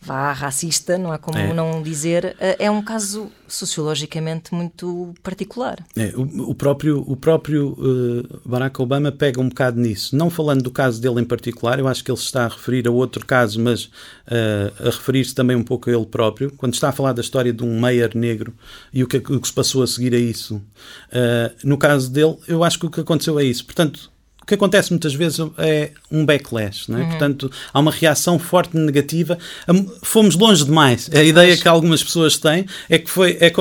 vá racista, não há como é. não dizer, eh, é um caso sociologicamente muito particular. É, o, o, próprio, o próprio uh, Barack Obama pega um bocado nisso, não falando do caso dele em particular, eu acho que ele se está a referir a outro caso, mas uh, a referir-se também um pouco a ele próprio, quando está a falar da história de um mayor negro e o que, o que se passou a seguir a isso. Uh, no caso dele, eu acho que o que aconteceu é isso. Portanto, o que acontece muitas vezes é um backlash, não é? Uhum. portanto há uma reação forte negativa. Fomos longe demais. A ideia que algumas pessoas têm é que foi, é,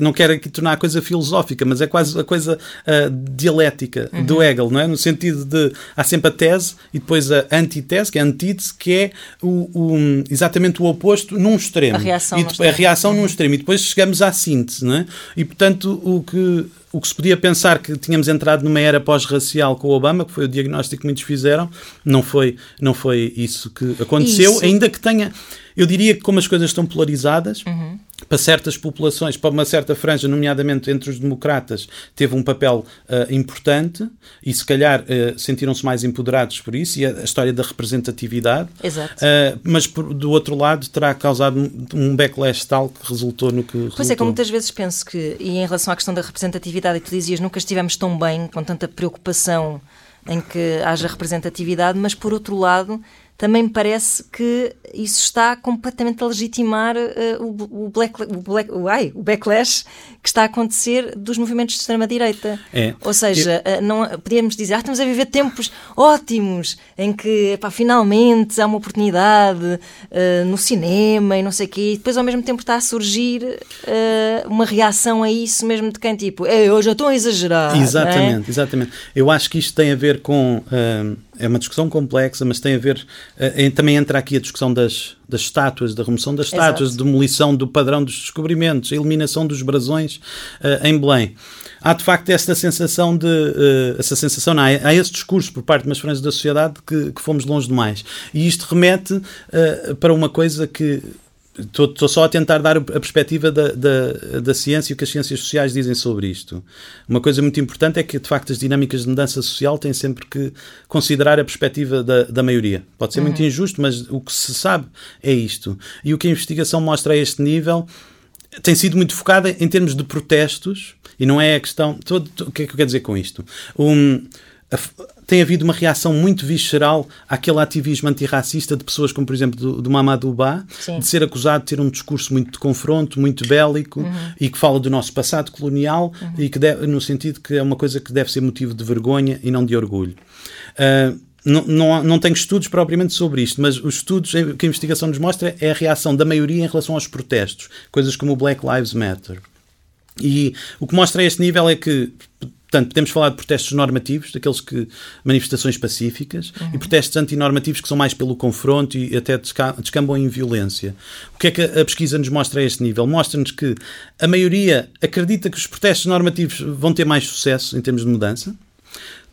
não quero aqui tornar a coisa filosófica, mas é quase a coisa uh, dialética uhum. do Hegel, não é? No sentido de há sempre a tese e depois a antítese, que é a antítese, que é o, o exatamente o oposto num extremo. A reação, e, a reação uhum. num extremo. E depois chegamos à síntese, não é? E portanto o que o que se podia pensar que tínhamos entrado numa era pós-racial com o Obama, que foi o diagnóstico que muitos fizeram, não foi, não foi isso que aconteceu, isso. ainda que tenha. Eu diria que, como as coisas estão polarizadas, uhum para certas populações, para uma certa franja, nomeadamente entre os democratas, teve um papel uh, importante e se calhar uh, sentiram-se mais empoderados por isso, e a, a história da representatividade. Exato. Uh, mas por, do outro lado terá causado um, um backlash tal que resultou no que. Pois resultou. é, que muitas vezes penso que, e em relação à questão da representatividade, e tu dizias nunca estivemos tão bem, com tanta preocupação em que haja representatividade, mas por outro lado também me parece que isso está completamente a legitimar uh, o, o, black, o, black, o, backlash que está a acontecer dos movimentos de extrema-direita. É. Ou seja, Eu... uh, não, podíamos dizer, ah, estamos a viver tempos ótimos em que pá, finalmente há uma oportunidade uh, no cinema e não sei o quê, e depois ao mesmo tempo está a surgir uma reação a isso mesmo de quem tipo, eu já estou a exagerar. É? Exatamente, é? exatamente. Eu acho que isto tem a ver com é uma discussão complexa, mas tem a ver. Uh, também entra aqui a discussão das, das estátuas, da remoção das estátuas, Exato. demolição do padrão dos descobrimentos, a eliminação dos brasões uh, em Belém. Há de facto esta sensação de. Uh, essa sensação, não, há, há esse discurso por parte de umas franjas da sociedade que, que fomos longe demais. E isto remete para uma coisa que Estou só a tentar dar a perspectiva da, da, da, ciência e o que as ciências sociais dizem sobre isto. Uma coisa muito importante é que, de facto, as dinâmicas de mudança social têm sempre que considerar a perspectiva da, da maioria. Pode ser uhum. muito injusto, mas o que se sabe é isto. E o que a investigação mostra a este nível tem sido muito focada em termos de protestos e não é a questão. Todo, o que é que eu quero dizer com isto? Um, tem havido uma reação muito visceral àquele ativismo antirracista de pessoas como, por exemplo, do, do Mamadou Ba, de ser acusado de ter um discurso muito de confronto, muito bélico uhum. e que fala do nosso passado colonial uhum. e que deve, no sentido que é uma coisa que deve ser motivo de vergonha e não de orgulho. Uh, não, não, não tenho estudos propriamente sobre isto, mas os estudos que a investigação nos mostra é a reação da maioria em relação aos protestos, coisas como o Black Lives Matter. E o que mostra a este nível é que Portanto, podemos falar de protestos normativos, daqueles que manifestações pacíficas, uhum. e protestos antinormativos que são mais pelo confronto e até descambam em violência. O que é que a pesquisa nos mostra a este nível? Mostra-nos que a maioria acredita que os protestos normativos vão ter mais sucesso em termos de mudança.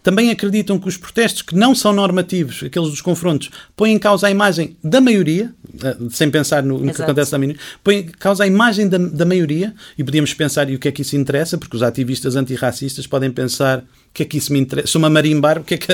Também acreditam que os protestos que não são normativos, aqueles dos confrontos, põem em causa a imagem da maioria, eh, sem pensar no, no que acontece na minoria, põem em causa a imagem da, da maioria, e podíamos pensar, e o que é que isso interessa? Porque os ativistas antirracistas podem pensar que é que isso me interessa? Sou-me a marimbar, o que é que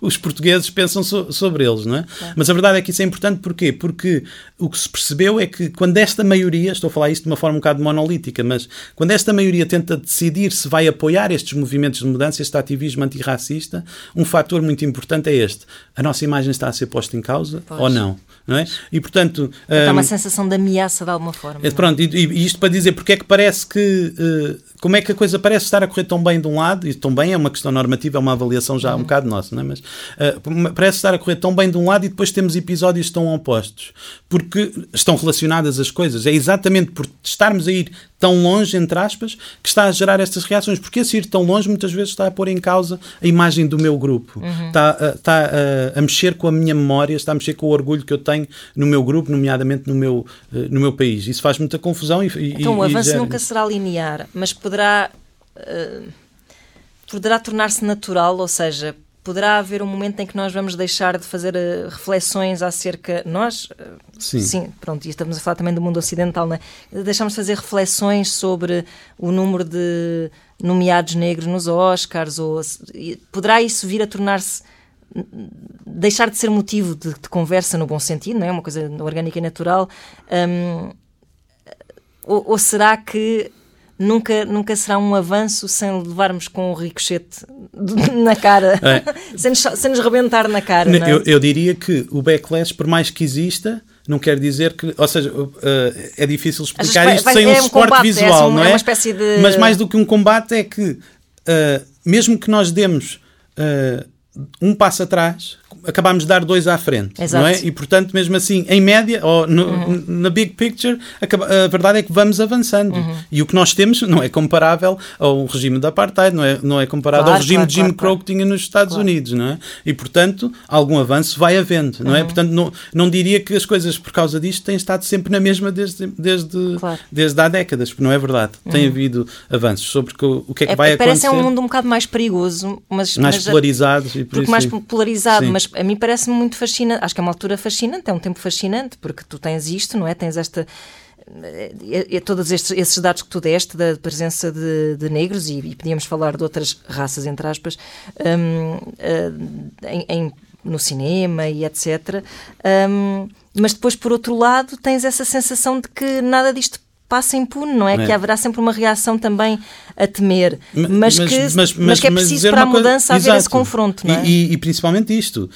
os portugueses pensam so, sobre eles, não é? é? Mas a verdade é que isso é importante porquê? Porque o que se percebeu é que quando esta maioria, estou a falar isto de uma forma um bocado monolítica, mas quando esta maioria tenta decidir se vai apoiar estes movimentos de mudança, este ativismo antirracista, um fator muito importante é este. A nossa imagem está a ser posta em causa pois. ou não? Não é? E portanto. Dá um, uma sensação de ameaça de alguma forma. É, pronto, e, e, isto para dizer porque é que parece que. Uh, como é que a coisa parece estar a correr tão bem de um lado, e tão bem é uma questão normativa, é uma avaliação já uhum. um bocado nossa, não é? mas uh, parece estar a correr tão bem de um lado e depois temos episódios tão opostos, porque estão relacionadas as coisas. É exatamente por estarmos a ir tão longe, entre aspas, que está a gerar estas reações. Porque esse ir tão longe muitas vezes está a pôr em causa a imagem do meu grupo, uhum. está, a, está a, a, mexer com a minha memória, está a mexer com o orgulho que eu tenho no meu grupo, nomeadamente no meu, eh, no meu país. Isso faz muita confusão. E, então, e, o avanço nunca será linear, mas poderá. Uh, poderá tornar-se natural, ou seja, poderá haver um momento em que nós vamos deixar de fazer uh, reflexões acerca. Nós, uh, sim. sim, pronto, e estamos a falar também do mundo ocidental, né? deixamos de fazer reflexões sobre o número de nomeados negros nos Oscars, ou poderá isso vir a tornar-se. deixar de ser motivo de, de, conversa no bom sentido, não é? Uma coisa orgânica e natural. Um, ou, ou será que nunca, nunca será um avanço sem levarmos com o ricochete na cara, é. sem, nos, sem nos rebentar na cara. É? Eu, eu, diria que o backlash, por mais que exista, não quer dizer que, ou seja, uh, é difícil explicar isto sem é um, suporte combate, visual, é, não é? De... Mas mais do que um combate é que, uh, mesmo que nós demos uh, um passo atrás, acabámos de dar dois à frente, Exato. não é? E portanto, mesmo assim, em média, ou no, uhum. na big picture, a, verdade é que vamos avançando. Uhum. E o que nós temos não é comparável ao regime da apartheid, não é, não é comparável claro, ao regime claro, de Jim claro, Crow que tinha nos Estados Unidos, não é? E portanto, algum avanço vai havendo, não é? Uhum. Portanto, não, não diria que as coisas por causa disto têm estado sempre na mesma desde, desde, desde há décadas, porque não é verdade. Tem uhum. havido avanços sobre o, o que é que é, vai parece acontecer. Parece um mundo um bocado mais perigoso, mas mais mas, polarizado e por isso, mais polarizado, sim. mas a mim parece-me muito fascinante. Acho que é uma altura fascinante, é um tempo fascinante, porque tu tens isto, não é? Tens esta. É, é, todos estes, esses dados que tu deste da presença de, de negros, e, e, podíamos falar de outras raças, entre aspas, um, uh, em, em, no cinema e etc. Um, mas depois, por outro lado, tens essa sensação de que nada disto passa impune, não é? é? Que haverá sempre uma reação também a temer, mas, mas que, mas, mas, que é preciso para a mudança coisa, haver exato. esse confronto, não é? E, e, e, principalmente isto,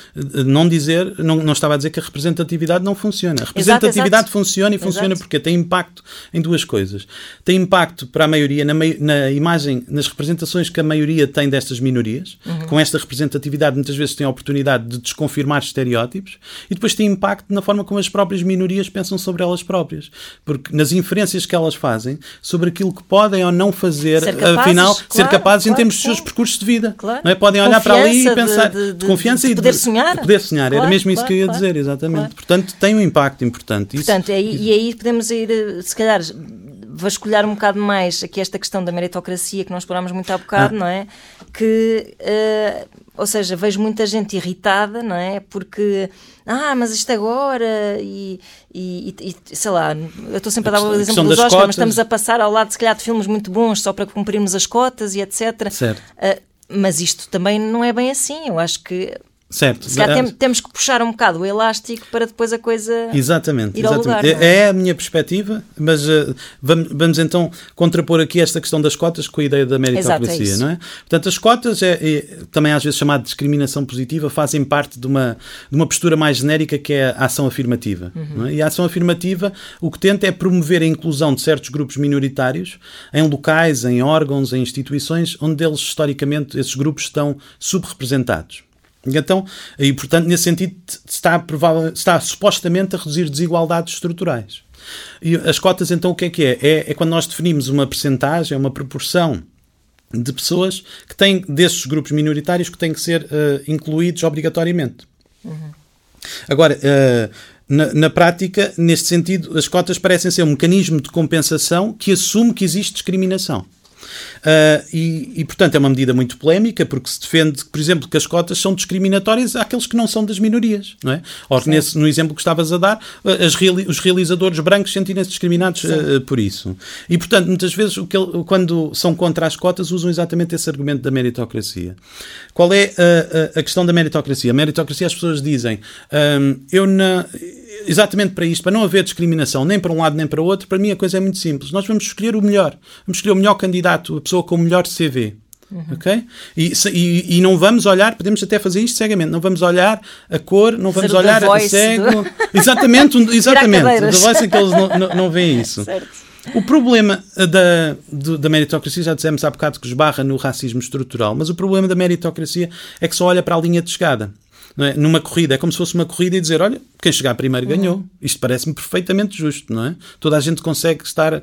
não dizer, não, não estava a dizer que a representatividade não funciona. A representatividade exato, exato. funciona e funciona porque tem impacto em duas coisas. Tem impacto para a maioria, na, na imagem, nas representações que a maioria tem destas minorias, uhum. com esta representatividade muitas vezes tem a oportunidade de desconfirmar estereótipos, e depois tem impacto na forma como as próprias minorias pensam sobre elas próprias. Porque nas inferências que elas fazem sobre aquilo que podem ou não fazer, ser capazes, afinal, claro, ser capazes claro, em termos dos seus percursos de vida. Claro. Não é? Podem olhar para ali e pensar de, de, de confiança de poder e de sonhar. De poder sonhar. Era mesmo isso que eu ia dizer, exatamente. Portanto, tem um impacto importante. Portanto, isso, aí, e aí podemos ir, eh, se calhar, vasculhar um bocado mais aqui esta questão da meritocracia que nós explorámos muito há bocado, ah. não é? Que, uh, ou seja, vejo muita gente irritada, não é? Porque, ah, mas isto agora e, e, e sei lá, eu estou sempre a dar o exemplo dos Oscars, cotas. mas estamos a passar ao lado, se calhar, de filmes muito bons só para cumprirmos as cotas e etc. Certo. Uh, mas isto também não é bem assim. Eu acho que Certo. Se calhar tem, temos que puxar um bocado o elástico para depois a coisa exatamente, exatamente. Lugar, é? é? a minha perspectiva, mas uh, vamos, vamos, então contrapor aqui esta questão das cotas com a ideia da meritocracia, Exato, é não é? Portanto, as cotas, é, é, também às vezes chamada de discriminação positiva, fazem parte de uma, de uma postura mais genérica que é a ação afirmativa. Uhum. É? E a ação afirmativa o que tenta é promover a inclusão de certos grupos minoritários em locais, em órgãos, em instituições onde eles, historicamente, esses grupos estão subrepresentados. Então, e portanto, nesse sentido, está, provável, está supostamente a reduzir desigualdades estruturais. E as cotas, então, o que é que é? É, é quando nós definimos uma percentagem, uma proporção de pessoas que têm, desses grupos minoritários, que têm que ser uh, incluídos obrigatoriamente. Uhum. Agora, uh, na, na, prática, neste sentido, as cotas parecem ser um mecanismo de compensação que assume que existe discriminação. Uh, e, e, portanto, é uma medida muito polémica, porque se defende, por exemplo, que as cotas são discriminatórias àqueles que não são das minorias, não é? Ou nesse, no exemplo que estavas a dar, reali os realizadores brancos sentem-se discriminados uh, por isso. E, portanto, muitas vezes, o que ele, quando são contra as cotas, usam exatamente esse argumento da meritocracia. Qual é a, a, a questão da meritocracia? A meritocracia, as pessoas dizem, um, eu não exatamente para isto, para não haver discriminação nem para um lado nem para o outro, para mim a coisa é muito simples. Nós vamos escolher o melhor. Vamos escolher o melhor candidato, a pessoa com o melhor CV. Uhum. Ok? E, e, e, não vamos olhar, podemos até fazer isto cegamente, não vamos olhar a cor, não vamos Ser olhar a cego. Do... Exatamente, exatamente. The Voice é que eles não, não, não veem isso. Certo. O problema da, da meritocracia, já dissemos há bocado que esbarra no racismo estrutural, mas o problema da meritocracia é que só olha para a linha de chegada é? numa corrida. É como se fosse uma corrida e dizer: olha, quem chegar primeiro ganhou. Uhum. Isto parece-me perfeitamente justo, não é? Toda a gente consegue estar uh,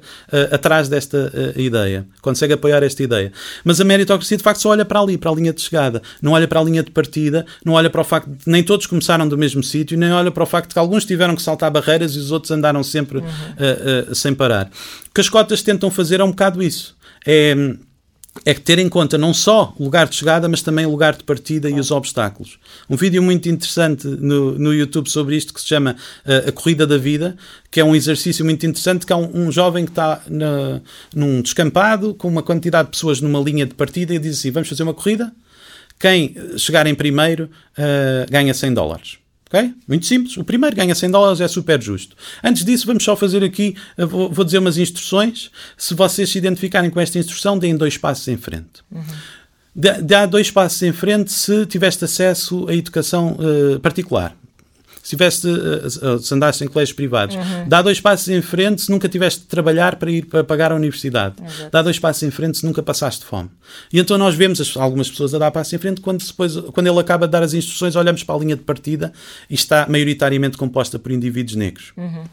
atrás desta uh, ideia, consegue apoiar esta ideia. Mas a meritocracia, de facto, só olha para ali, para a linha de chegada. Não olha para a linha de partida, não olha para o facto de nem todos começaram do mesmo sítio, nem olha para o facto de que alguns tiveram que saltar barreiras e os outros andaram sempre uhum. uh, sem parar. O que as cotas tentam fazer é um bocado isso. É é ter em conta não só o lugar de chegada, mas também o lugar de partida e os obstáculos. Um vídeo muito interessante no, no YouTube sobre isto que se chama uh, A Corrida da Vida, que é um exercício muito interessante, que é um, um jovem que está na, num descampado com uma quantidade de pessoas numa linha de partida e diz assim, vamos fazer uma corrida? Quem chegar em primeiro uh, ganha 100 dólares. Okay? Muito simples. O primeiro ganha 100 dólares, é super justo. Antes disso, vamos só fazer aqui, vou, vou dizer umas instruções. Se vocês se identificarem com esta instrução, deem dois passos em frente. Uhum. Dá dois passos em frente se tiveste acesso à educação uh, particular se tiveste, uh, se andaste em colégios privados, uhum. dá dois passos em frente se nunca tiveste de trabalhar para ir para pagar a universidade. Exato. Dá dois passos em frente se nunca passaste fome. E então nós vemos as, algumas pessoas a dar passos em frente quando, depois, quando ele acaba de dar as instruções, olhamos para a linha de partida e está maioritariamente composta por indivíduos negros. Uhum.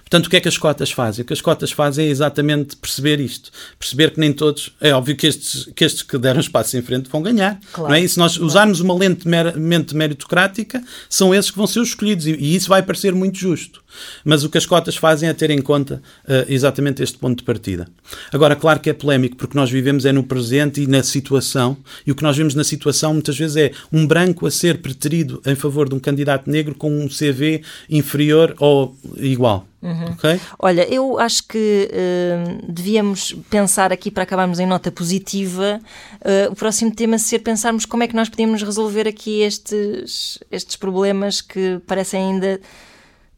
Portanto, o que é que as cotas fazem? O que as cotas fazem é exatamente perceber isto. Perceber que nem todos. É óbvio que estes que, estes que deram espaço em frente vão ganhar. Claro, não é? E se nós claro. usarmos uma lente meramente meritocrática, são esses que vão ser os escolhidos. E, e, isso vai parecer muito justo. Mas o que as cotas fazem é ter em conta uh, exatamente este ponto de partida. Agora, claro que é polémico, porque nós vivemos é no presente e na situação. E o que nós vemos na situação muitas vezes é um branco a ser preterido em favor de um candidato negro com um CV inferior ou igual. Uhum. Okay? Olha, eu acho que uh, devíamos pensar aqui para acabarmos em nota positiva. Uh, o próximo tema ser pensarmos como é que nós podemos resolver aqui estes, estes problemas que parecem ainda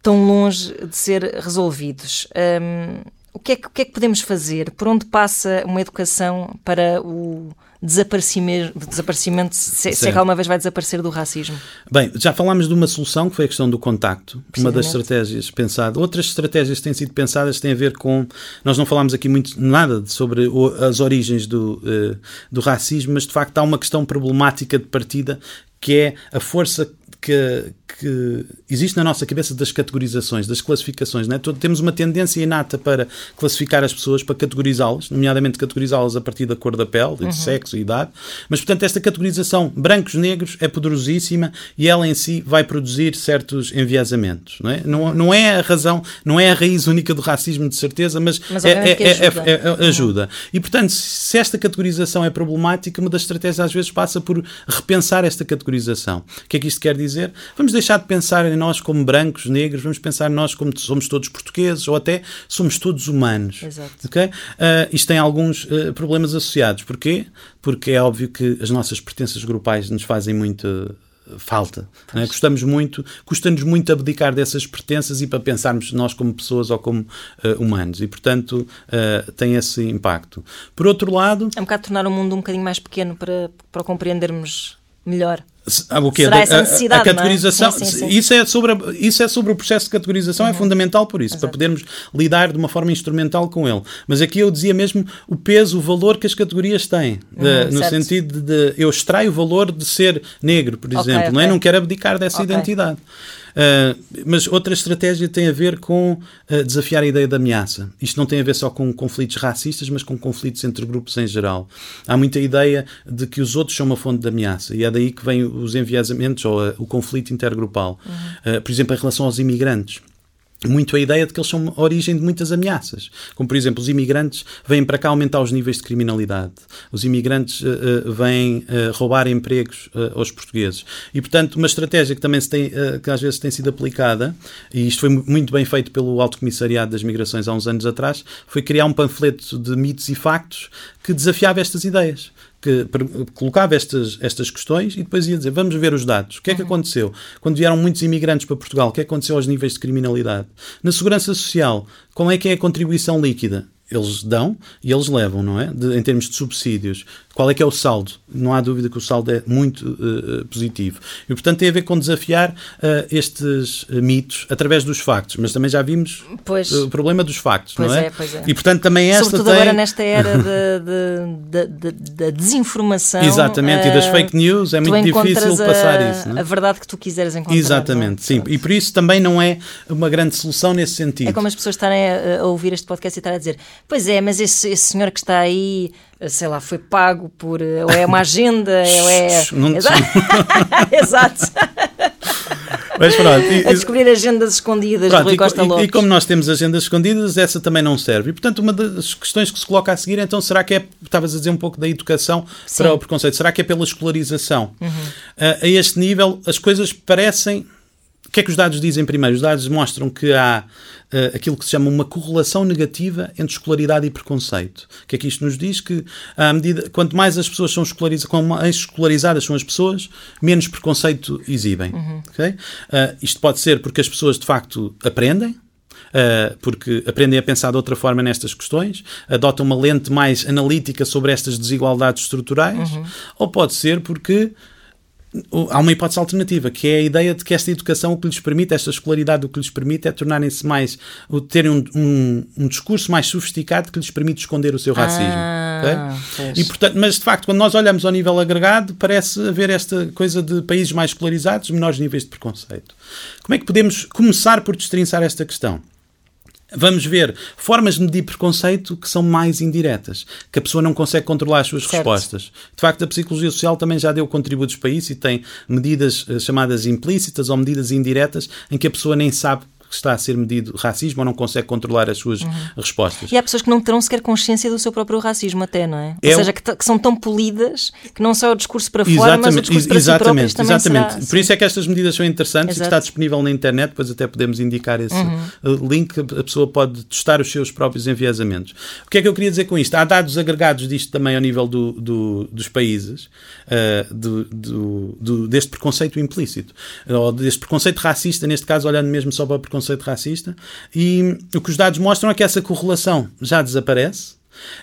tão longe de ser resolvidos. Um, o, que é que, o que é que podemos fazer? Por onde passa uma educação para o desaparecimento, desaparecimento se, se é que alguma vez vai desaparecer do racismo? Bem, já falámos de uma solução que foi a questão do contacto, uma das estratégias pensadas. Outras estratégias que têm sido pensadas têm a ver com. Nós não falámos aqui muito nada sobre o, as origens do, uh, do racismo, mas de facto há uma questão problemática de partida que é a força que, que existe na nossa cabeça das categorizações, das classificações. Né? Temos uma tendência inata para classificar as pessoas, para categorizá-las, nomeadamente categorizá-las a partir da cor da pele, uhum. de sexo e idade. Mas, portanto, esta categorização brancos-negros é poderosíssima e ela em si vai produzir certos enviesamentos. Não é? Não, não é a razão, não é a raiz única do racismo, de certeza, mas, mas é, é, é, ajuda. É, uhum. ajuda. E, portanto, se esta categorização é problemática, uma das estratégias às vezes passa por repensar esta categorização. O que é que isto quer dizer? dizer, vamos deixar de pensar em nós como brancos, negros, vamos pensar em nós como somos todos portugueses ou até somos todos humanos. Exato. Okay? Uh, isto tem alguns uh, problemas associados. Porquê? Porque é óbvio que as nossas pertenças grupais nos fazem muito falta. É? Gostamos muito, custa-nos muito abdicar dessas pertenças e para pensarmos nós como pessoas ou como uh, humanos. E, portanto, uh, tem esse impacto. Por outro lado... É um bocado tornar o mundo um bocadinho mais pequeno para, para compreendermos melhor. Ah, o quê? Será essa necessidade, a, a categorização, é? sim, sim, sim. Isso, é sobre, isso é sobre o processo de categorização, é uhum. é fundamental por isso, Exato. para podermos lidar de uma forma instrumental com ele. Mas aqui eu dizia mesmo o peso, o valor que as categorias têm, de, uhum, no certo. sentido de, de, eu extraio o valor de ser negro, por exemplo, okay, não, é? não quero abdicar dessa okay. identidade. Uh, mas outra estratégia tem a ver com uh, desafiar a ideia da ameaça. Isto não tem a ver só com conflitos racistas, mas com conflitos entre grupos em geral. Há muita ideia de que os outros são uma fonte de ameaça e é daí que vem os enviesamentos ou uh, o conflito intergrupal. Uhum. por exemplo, em relação aos imigrantes muito a ideia de que eles são a origem de muitas ameaças. Como, por exemplo, os imigrantes vêm para cá aumentar os níveis de criminalidade. Os imigrantes uh, uh, vêm uh, roubar empregos aos portugueses. E, portanto, uma estratégia que também tem, que às vezes tem sido aplicada, e isto foi muito bem feito pelo Alto Comissariado das Migrações há uns anos atrás, foi criar um panfleto de mitos e factos que desafiava estas ideias que colocava estas, estas questões e depois ia dizer: vamos ver os dados. O que é que uhum. aconteceu? Quando vieram muitos imigrantes para Portugal, o que é que aconteceu aos níveis de criminalidade? Na segurança social, qual é que é a contribuição líquida? Eles dão e eles levam, não é? De, em termos de subsídios. Qual é que é o saldo? Não há dúvida que o saldo é muito uh, positivo. E, portanto, tem a ver com desafiar uh, estes mitos através dos factos. Mas também já vimos pois, o problema dos factos, não é? é? Pois é. E, portanto, também esta Sobretudo tem... agora nesta era da de, de, de, desinformação. Exatamente, uh, e das fake news é muito difícil passar a, isso. Não é? A verdade que tu quiseres encontrar. Exatamente, sim. E por isso também não é uma grande solução nesse sentido. É como as pessoas estarem a, a ouvir este podcast e estarem a dizer Pois é, mas esse, esse senhor que está aí, sei lá, foi pago por. Ou é uma agenda, ou é. Não Exato. Mas pronto, e, a descobrir agendas escondidas pronto, do Rui Costa Lopes. E, e, como nós temos agendas escondidas, essa também não serve. E portanto, uma das questões que se coloca a seguir, então, será que é, estavas a dizer um pouco da educação Sim. para o preconceito, será que é pela escolarização? Uhum. Uh, a este nível, as coisas parecem o que é que os dados dizem primeiro? Os dados mostram que há uh, aquilo que se chama uma correlação negativa entre escolaridade e preconceito. O que é que isto nos diz? Que à medida, quanto mais as pessoas são escolarizadas, quanto mais escolarizadas são as pessoas, menos preconceito exibem. Uhum. Okay? Uh, isto pode ser porque as pessoas de facto aprendem, Uh, porque aprendem a pensar de outra forma nestas questões, adotam uma lente mais analítica sobre estas desigualdades estruturais, uhum. ou pode ser porque há uma hipótese alternativa, que é a ideia de que esta educação o que lhes permite, esta escolaridade o que lhes permite é tornarem-se mais, terem um, um, um, discurso mais sofisticado que lhes permite esconder o seu racismo. Ah, okay? e, portanto, mas de facto, quando nós olhamos ao nível agregado, parece haver esta coisa de países mais escolarizados, menores níveis de preconceito. Como é que podemos começar por destrinçar esta questão? Vamos ver formas de medir preconceito que são mais indiretas, que a pessoa não consegue controlar as suas certo. respostas. De facto, a psicologia social também já deu contributos para isso e tem medidas eh, chamadas implícitas ou medidas indiretas em que a pessoa nem sabe está a ser medido racismo ou não consegue controlar as suas uhum. respostas. E há pessoas que não terão sequer consciência do seu próprio racismo, até, não é? é ou seja, que, que, são tão polidas que não só o discurso para fora, mas o discurso para exatamente, si próprios Exatamente. Será, Por isso é que estas medidas são interessantes Exato. e está disponível na internet, depois até podemos indicar esse uhum. link, a pessoa pode testar os seus próprios enviesamentos. O que é que eu queria dizer com isto? Há dados agregados disto também ao nível do, do, dos países, uh, do, do, deste preconceito implícito, ou deste preconceito racista, neste caso olhando mesmo só para o preconceito preconceito racista, e o que os dados mostram é que essa correlação já desaparece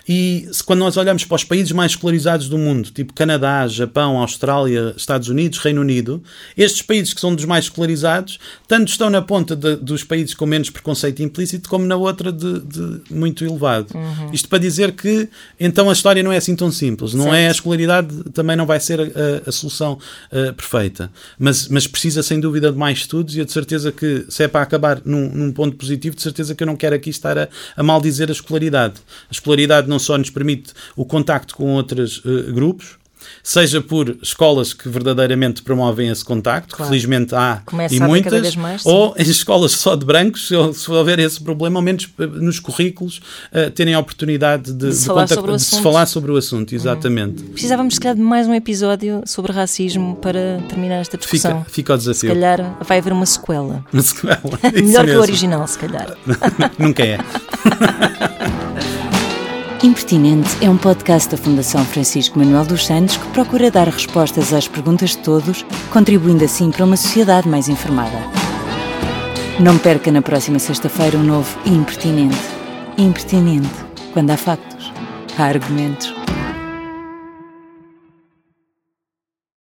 e se, quando nós olhamos para os países mais escolarizados do mundo, tipo Canadá, Japão, Austrália, Estados Unidos, Reino Unido, estes países que são dos mais escolarizados, tanto estão na ponta de, dos países com menos preconceito implícito, como na outra de, de muito elevado. Uhum. Isto para dizer que então a história não é assim tão simples. Não certo. é a escolaridade também não vai ser a, a solução uh, perfeita. Mas, mas precisa sem dúvida de mais estudos e eu de certeza que se é para acabar num, num ponto positivo, de certeza que eu não quero aqui estar a, a maldizer a escolaridade. A escolaridade não só nos permite o contacto com outros uh, grupos, seja por escolas que verdadeiramente promovem esse contacto, claro. felizmente há Começa e muitas, mais, ou em escolas só de brancos, se, houver esse problema, ao menos eh, nos currículos uh, terem a oportunidade de, de, se, falar de se, falar sobre o assunto, exatamente. Uhum. Precisávamos, se calhar, de mais um episódio sobre racismo para terminar esta discussão. Fica, fica o desafio. Se calhar vai haver uma sequela. Uma sequela. Melhor que o original, se calhar. Nunca é. Impertinente é um podcast da Fundação Francisco Manuel dos Santos que procura dar respostas às perguntas de todos, contribuindo assim para uma sociedade mais informada. Não perca na próxima sexta-feira um novo Impertinente. Impertinente, quando há factos, há argumentos.